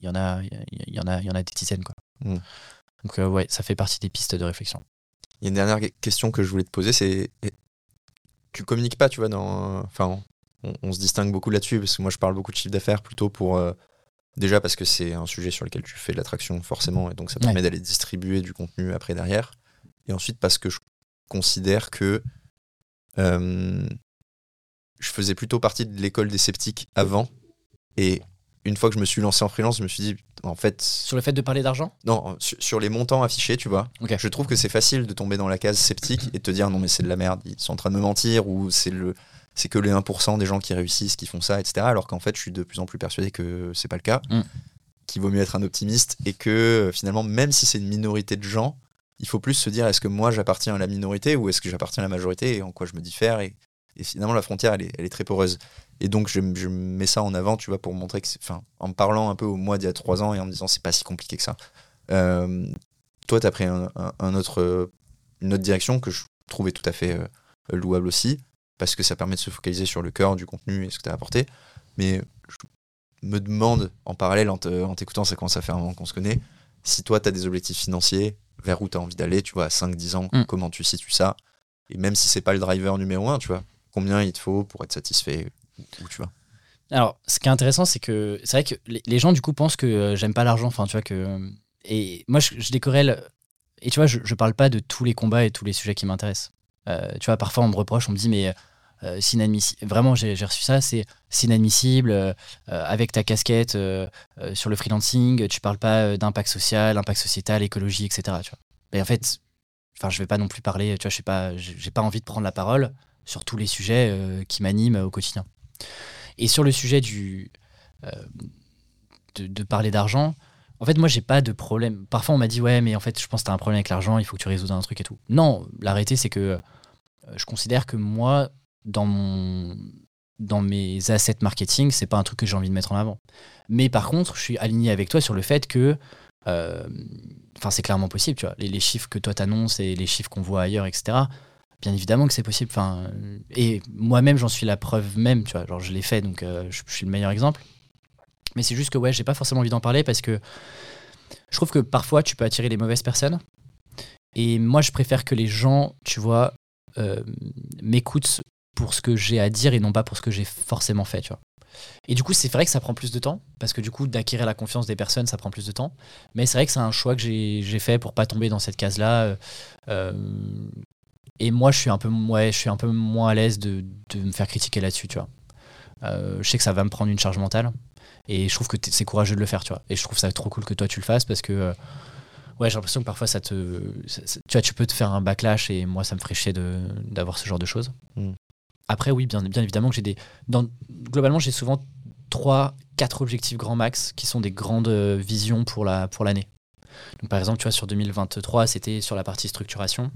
il y en a, il y en a, il y en a des dizaines quoi. Hmm. Donc ouais, ça fait partie des pistes de réflexion. Il y a une dernière question que je voulais te poser, c'est tu communiques pas, tu vois, dans, enfin, on, se distingue beaucoup là-dessus, parce que moi je parle beaucoup de chiffre d'affaires plutôt pour. Euh, déjà parce que c'est un sujet sur lequel tu fais de l'attraction forcément, et donc ça permet d'aller distribuer du contenu après derrière. Et ensuite parce que je considère que euh, je faisais plutôt partie de l'école des sceptiques avant, et une fois que je me suis lancé en freelance, je me suis dit, en fait. Sur le fait de parler d'argent Non, sur, les montants affichés, tu vois. Je trouve que c'est facile de tomber dans la case sceptique et de te dire, non, mais c'est de la merde, ils sont en train de me mentir, ou c'est le, c'est que les 1% des gens qui réussissent, qui font ça, etc. Alors qu'en fait, je suis de plus en plus persuadé que c'est pas le cas, mm. qu'il vaut mieux être un optimiste et que finalement, même si c'est une minorité de gens, il faut plus se dire est-ce que moi j'appartiens à la minorité ou est-ce que j'appartiens à la majorité et en quoi je me diffère et, finalement la frontière elle est, très poreuse et donc je, mets ça en avant tu vois pour montrer que enfin en me parlant un peu au mois d'il y a trois ans et en me disant c'est pas si compliqué que ça euh, toi tu as pris un, autre, une autre direction que je trouvais tout à fait euh, louable aussi parce que ça permet de se focaliser sur le cœur du contenu et ce que tu as apporté. Mais je me demande, en parallèle, en t'écoutant, ça commence à faire un moment qu'on se connaît, si toi, tu as des objectifs financiers, vers où tu as envie d'aller, tu vois, à 5-10 ans, mm. comment tu situes ça? Et même si c'est pas le driver numéro un, tu vois, combien il te faut pour être satisfait? Alors, ce qui est intéressant, c'est que c'est vrai que les gens, du coup, pensent que euh, j'aime pas l'argent. Enfin, que. Et moi, je, je. Et tu vois, je, parle pas de tous les combats et tous les sujets qui m'intéressent. Euh, tu vois, parfois, on me reproche, on me dit, mais euh, c'est inadmissible. Vraiment, j'ai reçu ça, c'est inadmissible. Euh, avec ta casquette sur le freelancing, tu parles pas d'impact social, impact sociétal, écologie, etc. Tu vois. Et en fait, je vais pas non plus parler, tu vois, je sais pas, j'ai pas envie de prendre la parole sur tous les sujets qui m'animent au quotidien. Et sur le sujet du, de, parler d'argent, en fait, moi, j'ai pas de problème. Parfois, on m'a dit, ouais, mais en fait, je pense que tu as un problème avec l'argent, il faut que tu résoudes un truc et tout. Non, l'arrêté, c'est que je considère que moi, dans, mon, dans mes assets marketing, c'est pas un truc que j'ai envie de mettre en avant. Mais par contre, je suis aligné avec toi sur le fait que euh, enfin c'est clairement possible, tu vois. Les, chiffres que toi t'annonces et les chiffres qu'on voit ailleurs, etc. Bien évidemment que c'est possible. Enfin, et moi-même, j'en suis la preuve même, tu vois. Genre, je l'ai fait, donc euh, je, suis le meilleur exemple. Mais c'est juste que ouais, j'ai pas forcément envie d'en parler parce que je trouve que parfois tu peux attirer les mauvaises personnes. Et moi, je préfère que les gens, tu vois, euh, m'écoutent pour ce que j'ai à dire et non pas pour ce que j'ai forcément fait, tu vois. Et du coup, c'est vrai que ça prend plus de temps, parce que du coup, d'acquérir la confiance des personnes, ça prend plus de temps. Mais c'est vrai que c'est un choix que j'ai fait pour pas tomber dans cette case-là. Euh, et moi, je suis un peu, ouais, je suis un peu moins à l'aise de, de, me faire critiquer là-dessus, tu vois. je sais que ça va me prendre une charge mentale. Et je trouve que c'est courageux de le faire, tu vois. Et je trouve ça trop cool que toi, tu le fasses, parce que ouais, j'ai l'impression que parfois ça te. tu vois, tu peux te faire un backlash et moi ça me ferait chier d'avoir ce genre de choses. Hmm. Après, oui, bien, bien évidemment que j'ai des. Dans, globalement, j'ai souvent 3, 4 objectifs grand max qui sont des grandes euh, visions pour l'année. La, pour Donc, par exemple, tu vois, sur 2023, c'était sur la partie structuration.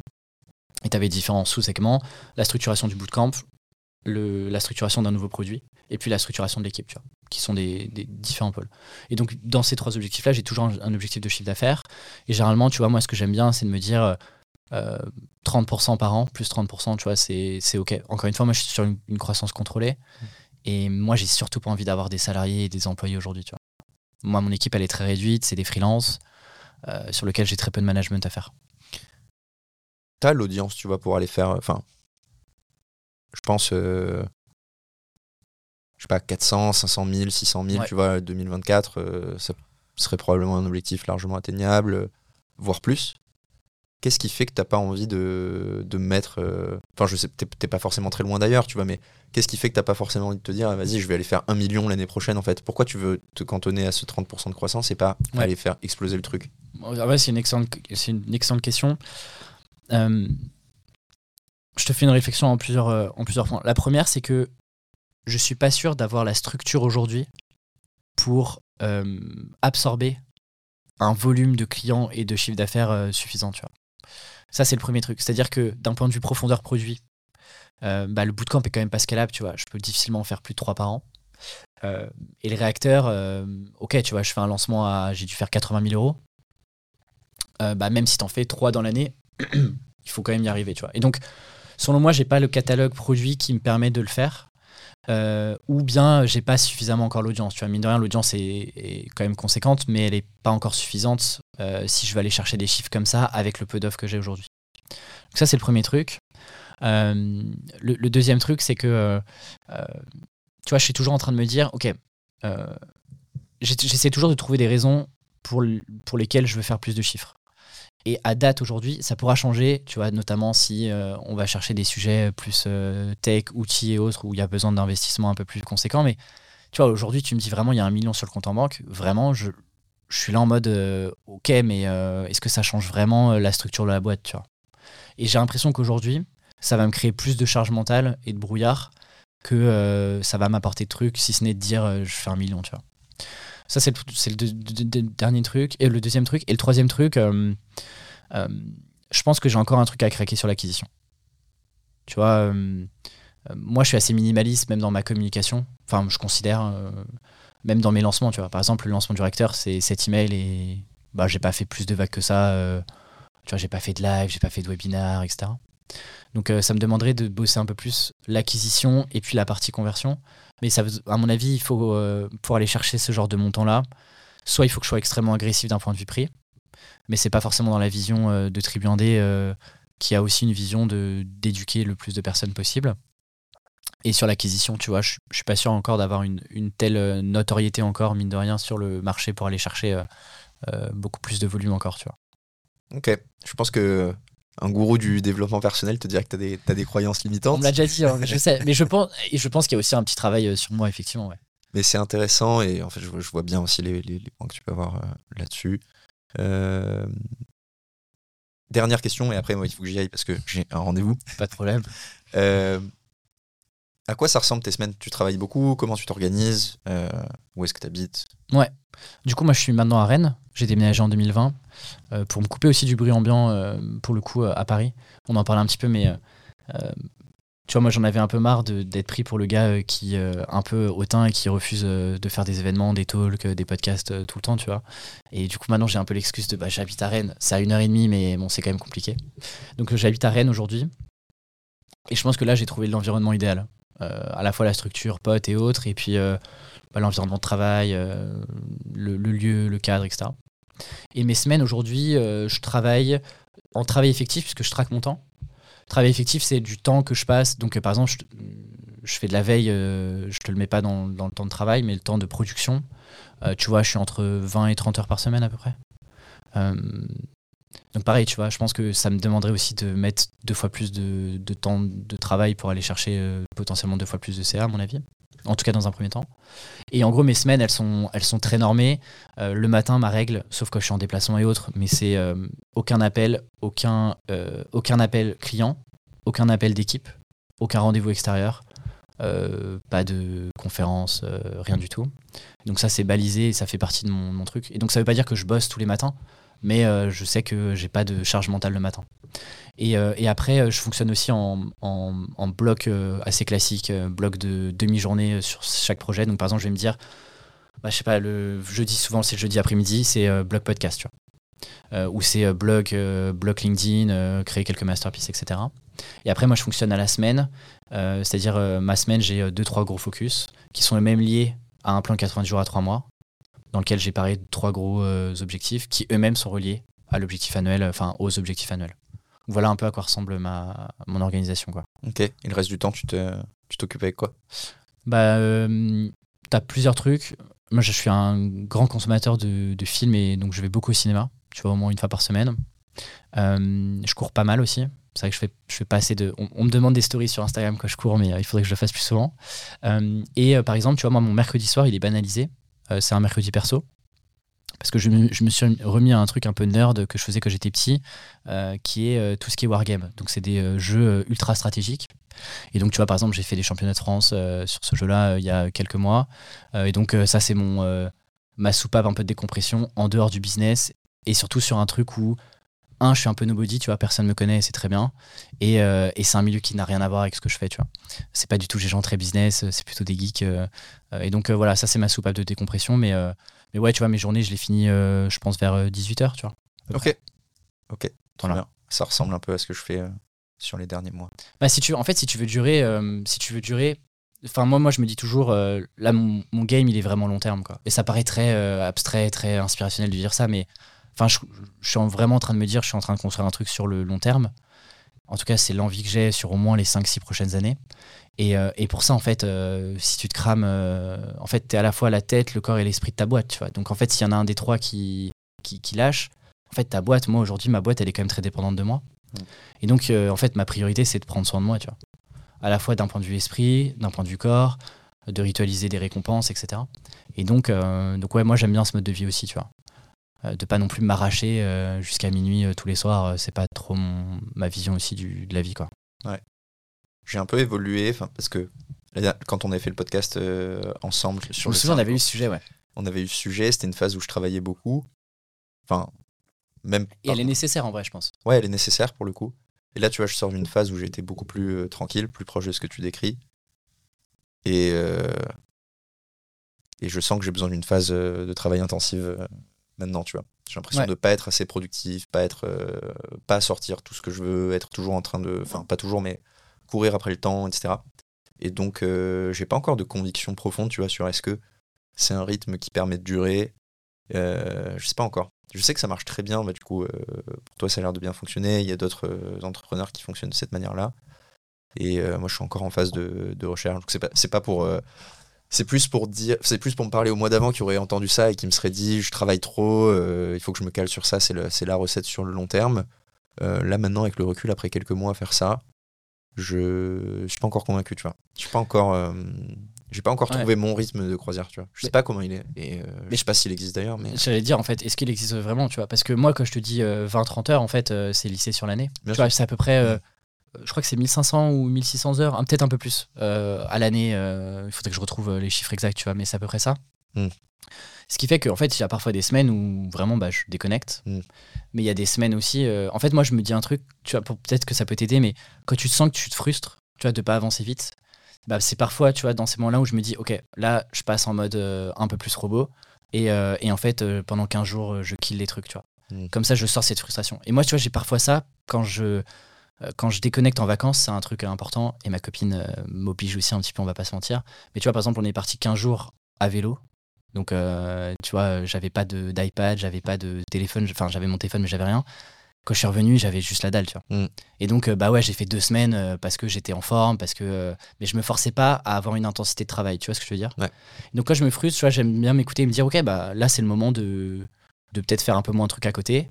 Et tu avais différents sous-segments. La structuration du bootcamp, le, la structuration d'un nouveau produit et puis la structuration de l'équipe, tu vois, qui sont des, des différents pôles. Et donc, dans ces trois objectifs-là, j'ai toujours un, un objectif de chiffre d'affaires. Et généralement, tu vois, moi, ce que j'aime bien, c'est de me dire euh, 30% par an, plus 30%, tu vois, c'est c'est OK. Encore une fois, moi, je suis sur une, une croissance contrôlée. Et moi, j'ai surtout pas envie d'avoir des salariés et des employés aujourd'hui, tu vois. Moi, mon équipe, elle est très réduite, c'est des freelances euh, sur lesquels j'ai très peu de management à faire. T'as l'audience, tu vois, pour aller faire. Enfin, je pense. euh, je sais pas, 400, 500 000, 600 000, Ouais. tu vois, 2024, euh, ça serait probablement un objectif largement atteignable, voire plus. Qu'est-ce qui fait que t'as pas envie de, de mettre. euh, Enfin, je sais, t'es t'es pas forcément très loin d'ailleurs, tu vois, mais qu'est-ce qui fait que t'as pas forcément envie de te dire, ah, vas-y, je vais aller faire un million l'année prochaine, en fait? Pourquoi tu veux te cantonner à ce 30% de croissance et pas Ouais. aller faire exploser le truc? Ah ouais, c'est une excellente, c'est une excellente question. Euh, je te fais une réflexion en plusieurs, euh, en plusieurs points. La première, c'est que je suis pas sûr d'avoir la structure aujourd'hui pour euh, absorber un volume de clients et de chiffre d'affaires suffisant. Tu. Ça, c'est le premier truc. C'est-à-dire que d'un point de vue profondeur produit, bah, le bootcamp est quand même pas scalable. Tu vois. Je peux difficilement en faire plus de 3 par an. Et le réacteur, ok, tu vois, je fais un lancement à. J'ai dû faire 80 000 euros. Bah, même si t'en fais 3 dans l'année, il faut quand même y arriver, tu vois. Et donc, selon moi, j'ai pas le catalogue produit qui me permet de le faire. Euh, ou bien j'ai pas suffisamment encore l'audience. Tu vois, mine de rien, l'audience est, quand même conséquente, mais elle est pas encore suffisante euh, si je veux aller chercher des chiffres comme ça avec le peu d'offres que j'ai aujourd'hui. Donc ça, c'est le premier truc. Euh, le, deuxième truc, c'est que tu vois, je suis toujours en train de me dire, ok, j'essaie toujours de trouver des raisons pour, pour lesquelles je veux faire plus de chiffres. Et à date aujourd'hui, ça pourra changer, tu vois, notamment si euh, on va chercher des sujets plus euh, tech, outils et autres, où il y a besoin d'investissements un peu plus conséquents. Mais tu vois, aujourd'hui, tu me dis vraiment, il y a un million sur le compte en banque. Vraiment, je, suis là en mode, euh, ok, mais est-ce que ça change vraiment la structure de la boîte, tu vois? Et j'ai l'impression qu'aujourd'hui, ça va me créer plus de charge mentale et de brouillard que ça va m'apporter de trucs, si ce n'est de dire, je fais un million, tu vois. Ça, c'est le, dernier truc. Et le deuxième truc. Et le troisième truc, euh, euh, je pense que j'ai encore un truc à craquer sur l'acquisition. Tu vois, euh, moi, je suis assez minimaliste, même dans ma communication. Enfin, je considère, même dans mes lancements, tu vois. Par exemple, le lancement du recteur, c'est 7 emails et bah, j'ai pas fait plus de vagues que ça. tu vois, j'ai pas fait de live, j'ai pas fait de webinar, etc. Donc, ça me demanderait de bosser un peu plus l'acquisition et puis la partie conversion. Mais ça, à mon avis, il faut, euh, pour aller chercher ce genre de montant-là, soit il faut que je sois extrêmement agressif d'un point de vue prix, mais c'est pas forcément dans la vision euh, de Tribu Indé, euh, qui a aussi une vision d'éduquer le plus de personnes possible. Et sur l'acquisition, tu vois, je, je suis pas sûr encore d'avoir une, une telle notoriété encore, mine de rien, sur le marché pour aller chercher beaucoup plus de volume encore, tu vois. Ok. Je pense que un gourou du développement personnel te dirait que des, t'as des croyances On limitantes. me l'a déjà dit, hein, je sais, mais je pense, et je pense qu'il y a aussi un petit travail euh, sur moi, effectivement. Ouais. Mais c'est intéressant et en fait, je, vois- je vois bien aussi les, les- les points que tu peux avoir euh, là-dessus. Euh, Dernière question et après, moi, il faut que j'y aille parce que j'ai un rendez-vous. Pas de problème. Euh, à quoi ça ressemble tes semaines? Tu travailles beaucoup? Comment tu t'organises? Où est-ce que tu habites Du coup, moi, je suis maintenant à Rennes. J'ai déménagé en 2020 euh, pour me couper aussi du bruit ambiant, euh, pour le coup, euh, à Paris. On en parlait un petit peu, mais tu vois, moi, j'en avais un peu marre d'être pris pour le gars qui, euh, un peu hautain et qui refuse de faire des événements, des talks, des podcasts tout le temps, tu vois. Et du coup, maintenant, j'ai un peu l'excuse de bah, j'habite à Rennes. C'est à une heure et demie, mais bon, c'est quand même compliqué. Donc, j'habite à Rennes aujourd'hui. Et je pense que là, j'ai trouvé l'environnement idéal. À la fois la structure, potes et autres, et puis bah, l'environnement de travail, le lieu, le cadre, etc. Et mes semaines aujourd'hui, euh, je travaille en travail effectif puisque je traque mon temps. Travail effectif, c'est du temps que je passe. Donc, euh, par exemple, je, je fais de la veille, euh, je te le mets pas dans, le temps de travail, mais le temps de production. Tu vois, je suis entre 20 et 30 heures par semaine à peu près. Donc, pareil, tu vois, je pense que ça me demanderait aussi de mettre deux fois plus de, de temps de travail pour aller chercher potentiellement deux fois plus de CA, à mon avis. En tout cas, dans un premier temps. Et en gros, mes semaines, elles sont, très normées. Euh, le matin, ma règle, sauf quand je suis en déplacement et autres, mais c'est euh, aucun appel, aucun, euh, aucun appel client, aucun appel d'équipe, aucun rendez-vous extérieur, pas de conférence, rien du tout. Donc ça, c'est balisé et ça fait partie de mon, truc. Et donc ça veut pas dire que je bosse tous les matins, mais euh, je sais que j'ai pas de charge mentale le matin. Et, euh, après, euh, je fonctionne aussi en, bloc assez classique, bloc de demi-journée sur chaque projet. Donc par exemple, je vais me dire, bah, je sais pas, le jeudi, souvent c'est le jeudi après-midi, c'est bloc podcast, tu vois. Ou c'est euh, blog, LinkedIn, créer quelques masterpieces, etc. Et après, moi, je fonctionne à la semaine. C'est-à-dire, ma semaine, j'ai deux, trois gros focus qui sont même liés à un plan 90 jours à 3 mois, dans lequel j'ai parlé de trois gros euh, objectifs qui eux-mêmes sont reliés à l'objectif annuel, enfin aux objectifs annuels. Voilà un peu à quoi ressemble ma, mon organisation. Quoi. Ok. Et le reste du temps, tu te- tu t'occupes avec quoi? Bah, euh, t'as plusieurs trucs. Moi, je suis un grand consommateur de, de films et donc je vais beaucoup au cinéma. Tu vois, au moins une fois par semaine. Euh, je cours pas mal aussi. C'est vrai que je fais, je fais pas assez de. On, on me demande des stories sur Instagram quand je cours, mais il faudrait que je le fasse plus souvent. Euh, et euh, par exemple, tu vois, moi, mon mercredi soir, il est banalisé. Euh, c'est un mercredi perso. Parce que je me, suis remis à un truc un peu nerd que je faisais quand j'étais petit, euh, qui est euh, tout ce qui est wargame. Donc, c'est des jeux ultra stratégiques. Et donc, tu vois, par exemple, j'ai fait les championnats de France sur ce jeu-là il y a quelques mois. Et donc, ça, c'est mon ma soupape un peu de décompression en dehors du business et surtout sur un truc où, un, je suis un peu nobody, tu vois, personne me connaît, c'est très bien. Et, euh, et c'est un milieu qui n'a rien à voir avec ce que je fais, tu vois. C'est pas du tout des gens très business, euh, c'est plutôt des geeks. euh, et donc, euh, voilà, ça, c'est ma soupape de décompression. Mais, mais ouais, tu vois, mes journées, je les finis, je pense, vers 18h, tu vois. près. Ok. Ok. Voilà. Ça ressemble un peu à ce que je fais sur les derniers mois. Bah, si tu, en fait, si tu veux durer, si tu veux durer, enfin moi, moi, je me dis toujours, euh, là, mon, mon game, il est vraiment long terme, quoi. Et ça paraît très euh, abstrait, très inspirationnel de dire ça, mais enfin, je, je suis en- vraiment en train de me dire, je suis en train de construire un truc sur le long terme. En tout cas, c'est l'envie que j'ai sur au moins les 5-6 prochaines années. Et, euh, et pour ça, en fait, euh, si tu te crames, euh, en fait, t'es à la fois la tête, le corps et l'esprit de ta boîte, tu vois. Donc, en fait, s'il y en a un des trois qui, qui, qui lâche, en fait, ta boîte, moi, aujourd'hui, ma boîte, elle est quand même très dépendante de moi. Et donc, en fait, ma priorité, c'est de prendre soin de moi, tu vois. À la fois d'un point de vue esprit, d'un point de vue corps, de ritualiser des récompenses, etc. Et donc, donc ouais, moi, j'aime bien ce mode de vie aussi, tu vois. Euh, de pas non plus m'arracher euh, jusqu'à minuit euh, tous les soirs, c'est pas trop mon- ma vision aussi du, de la vie, quoi. J'ai un peu évolué, parce que quand on avait fait le podcast ensemble Je sur me le souviens, on avait eu ce sujet, ouais. on avait eu ce sujet, c'était une phase où je travaillais beaucoup. Enfin, même. Et elle est nécessaire en vrai, je pense. Ouais, elle est nécessaire pour le coup. Et là, tu vois, je sors d'une phase où été beaucoup plus euh, tranquille, plus proche de ce que tu décris. Et, euh, et je sens que j'ai besoin d'une phase euh, de travail intensive maintenant, tu vois. J'ai l'impression Ouais. de pas être assez productif, pas être, euh, pas sortir tout ce que je veux, être toujours en train de, enfin pas toujours, mais courir après le temps, etc. Et donc, euh, j'ai pas encore de conviction profonde, tu vois, sur est-ce que c'est un rythme qui permet de durer. Euh, je sais pas encore. Je sais que ça marche très bien, bah, du coup, euh, pour toi, ça a l'air de bien fonctionner. Il y a d'autres euh, entrepreneurs qui fonctionnent de cette manière-là. Et moi, je suis encore en phase de, de recherche. Donc, c'est pas, pas pour. C'est plus pour dire, c'est plus pour me parler au mois d'avant qui aurait entendu ça et qui me serait dit, je travaille trop, euh, il faut que je me cale sur ça. C'est, la recette sur le long terme. Euh, là, maintenant, avec le recul, après quelques mois à faire ça, je, je suis pas encore convaincu, tu vois. Je suis pas encore, euh, j'ai pas encore Ouais. trouvé mon rythme de croisière, tu vois. Je sais Mais- pas comment il est. Et euh, je sais pas s'il existe d'ailleurs, mais J'allais dire, en fait, est-ce qu'il existe vraiment, tu vois? Parce que moi, quand je te dis euh, 20-30 heures, en fait, euh, c'est lissé sur l'année. Tu Bien vois, c'est à peu près, je crois que c'est 1500 ou 1600 heures, hein, peut-être un peu plus euh, à l'année. euh, il faudrait que je retrouve euh, les chiffres exacts, tu vois, mais c'est à peu près ça. Mm. Ce qui fait qu'en fait, il y a parfois des semaines où vraiment bah, je déconnecte. Mm. Mais il y a des semaines aussi. en fait, moi, je me dis un truc, tu vois, peut-être que ça peut t'aider, mais quand tu te sens que tu te frustres, tu vois, de pas avancer vite, bah, c'est parfois, tu vois, dans ces moments-là où je me dis, ok, là, je passe en mode euh, un peu plus robot. Et, euh, et en fait, euh, pendant 15 jours, je kill les trucs, tu vois. Mm. Comme ça, je sors cette frustration. Et moi, tu vois, j'ai parfois ça quand je, quand je déconnecte en vacances, c'est un truc important. Et ma copine euh, m'oblige aussi un petit peu, on va pas se mentir. Mais tu vois, par exemple, on est parti 15 jours à vélo. Donc, euh, tu vois, j'avais pas de- d'iPad, j'avais pas de téléphone. Enfin, j'avais mon téléphone, mais j'avais rien. Quand je suis revenu, j'avais juste la dalle, tu vois. Mm. Et donc, euh, bah ouais, j'ai fait deux semaines euh, parce que j'étais en forme, parce que. euh, mais je me forçais pas à avoir une intensité de travail, tu vois ce que je veux dire? Ouais. Donc, quand je me frustre, tu vois, j'aime bien m'écouter et me dire, ok, bah là, c'est le moment de, de peut-être faire un peu moins de trucs à côté,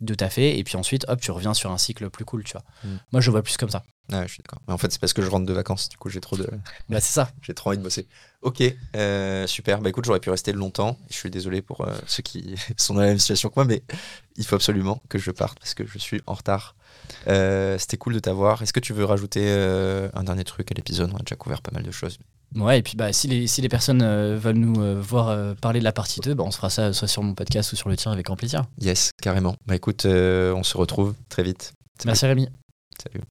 de taffer, et puis ensuite, hop, tu reviens sur un cycle plus cool, tu vois. Mm. Moi, je vois plus comme ça. Ouais, je suis d'accord. Mais en fait, c'est parce que je rentre de vacances, du coup, j'ai trop de, Bah, c'est ça. j'ai trop envie de bosser. Ok, euh, super. Bah écoute, j'aurais pu rester longtemps. Je suis désolé pour euh, ceux qui sont dans la même situation que moi, mais il faut absolument que je parte parce que je suis en retard Euh, C'était cool de t'avoir. Est-ce que tu veux rajouter un dernier truc à l'épisode? On a déjà couvert pas mal de choses. Ouais, et puis bah, si, les, si les personnes euh, veulent nous euh, voir euh, parler de la partie 2, bah, on se fera ça soit sur mon podcast ou sur le tien avec grand plaisir. Yes, carrément. Bah écoute, on se retrouve très vite. Salut. Merci Rémi. Salut.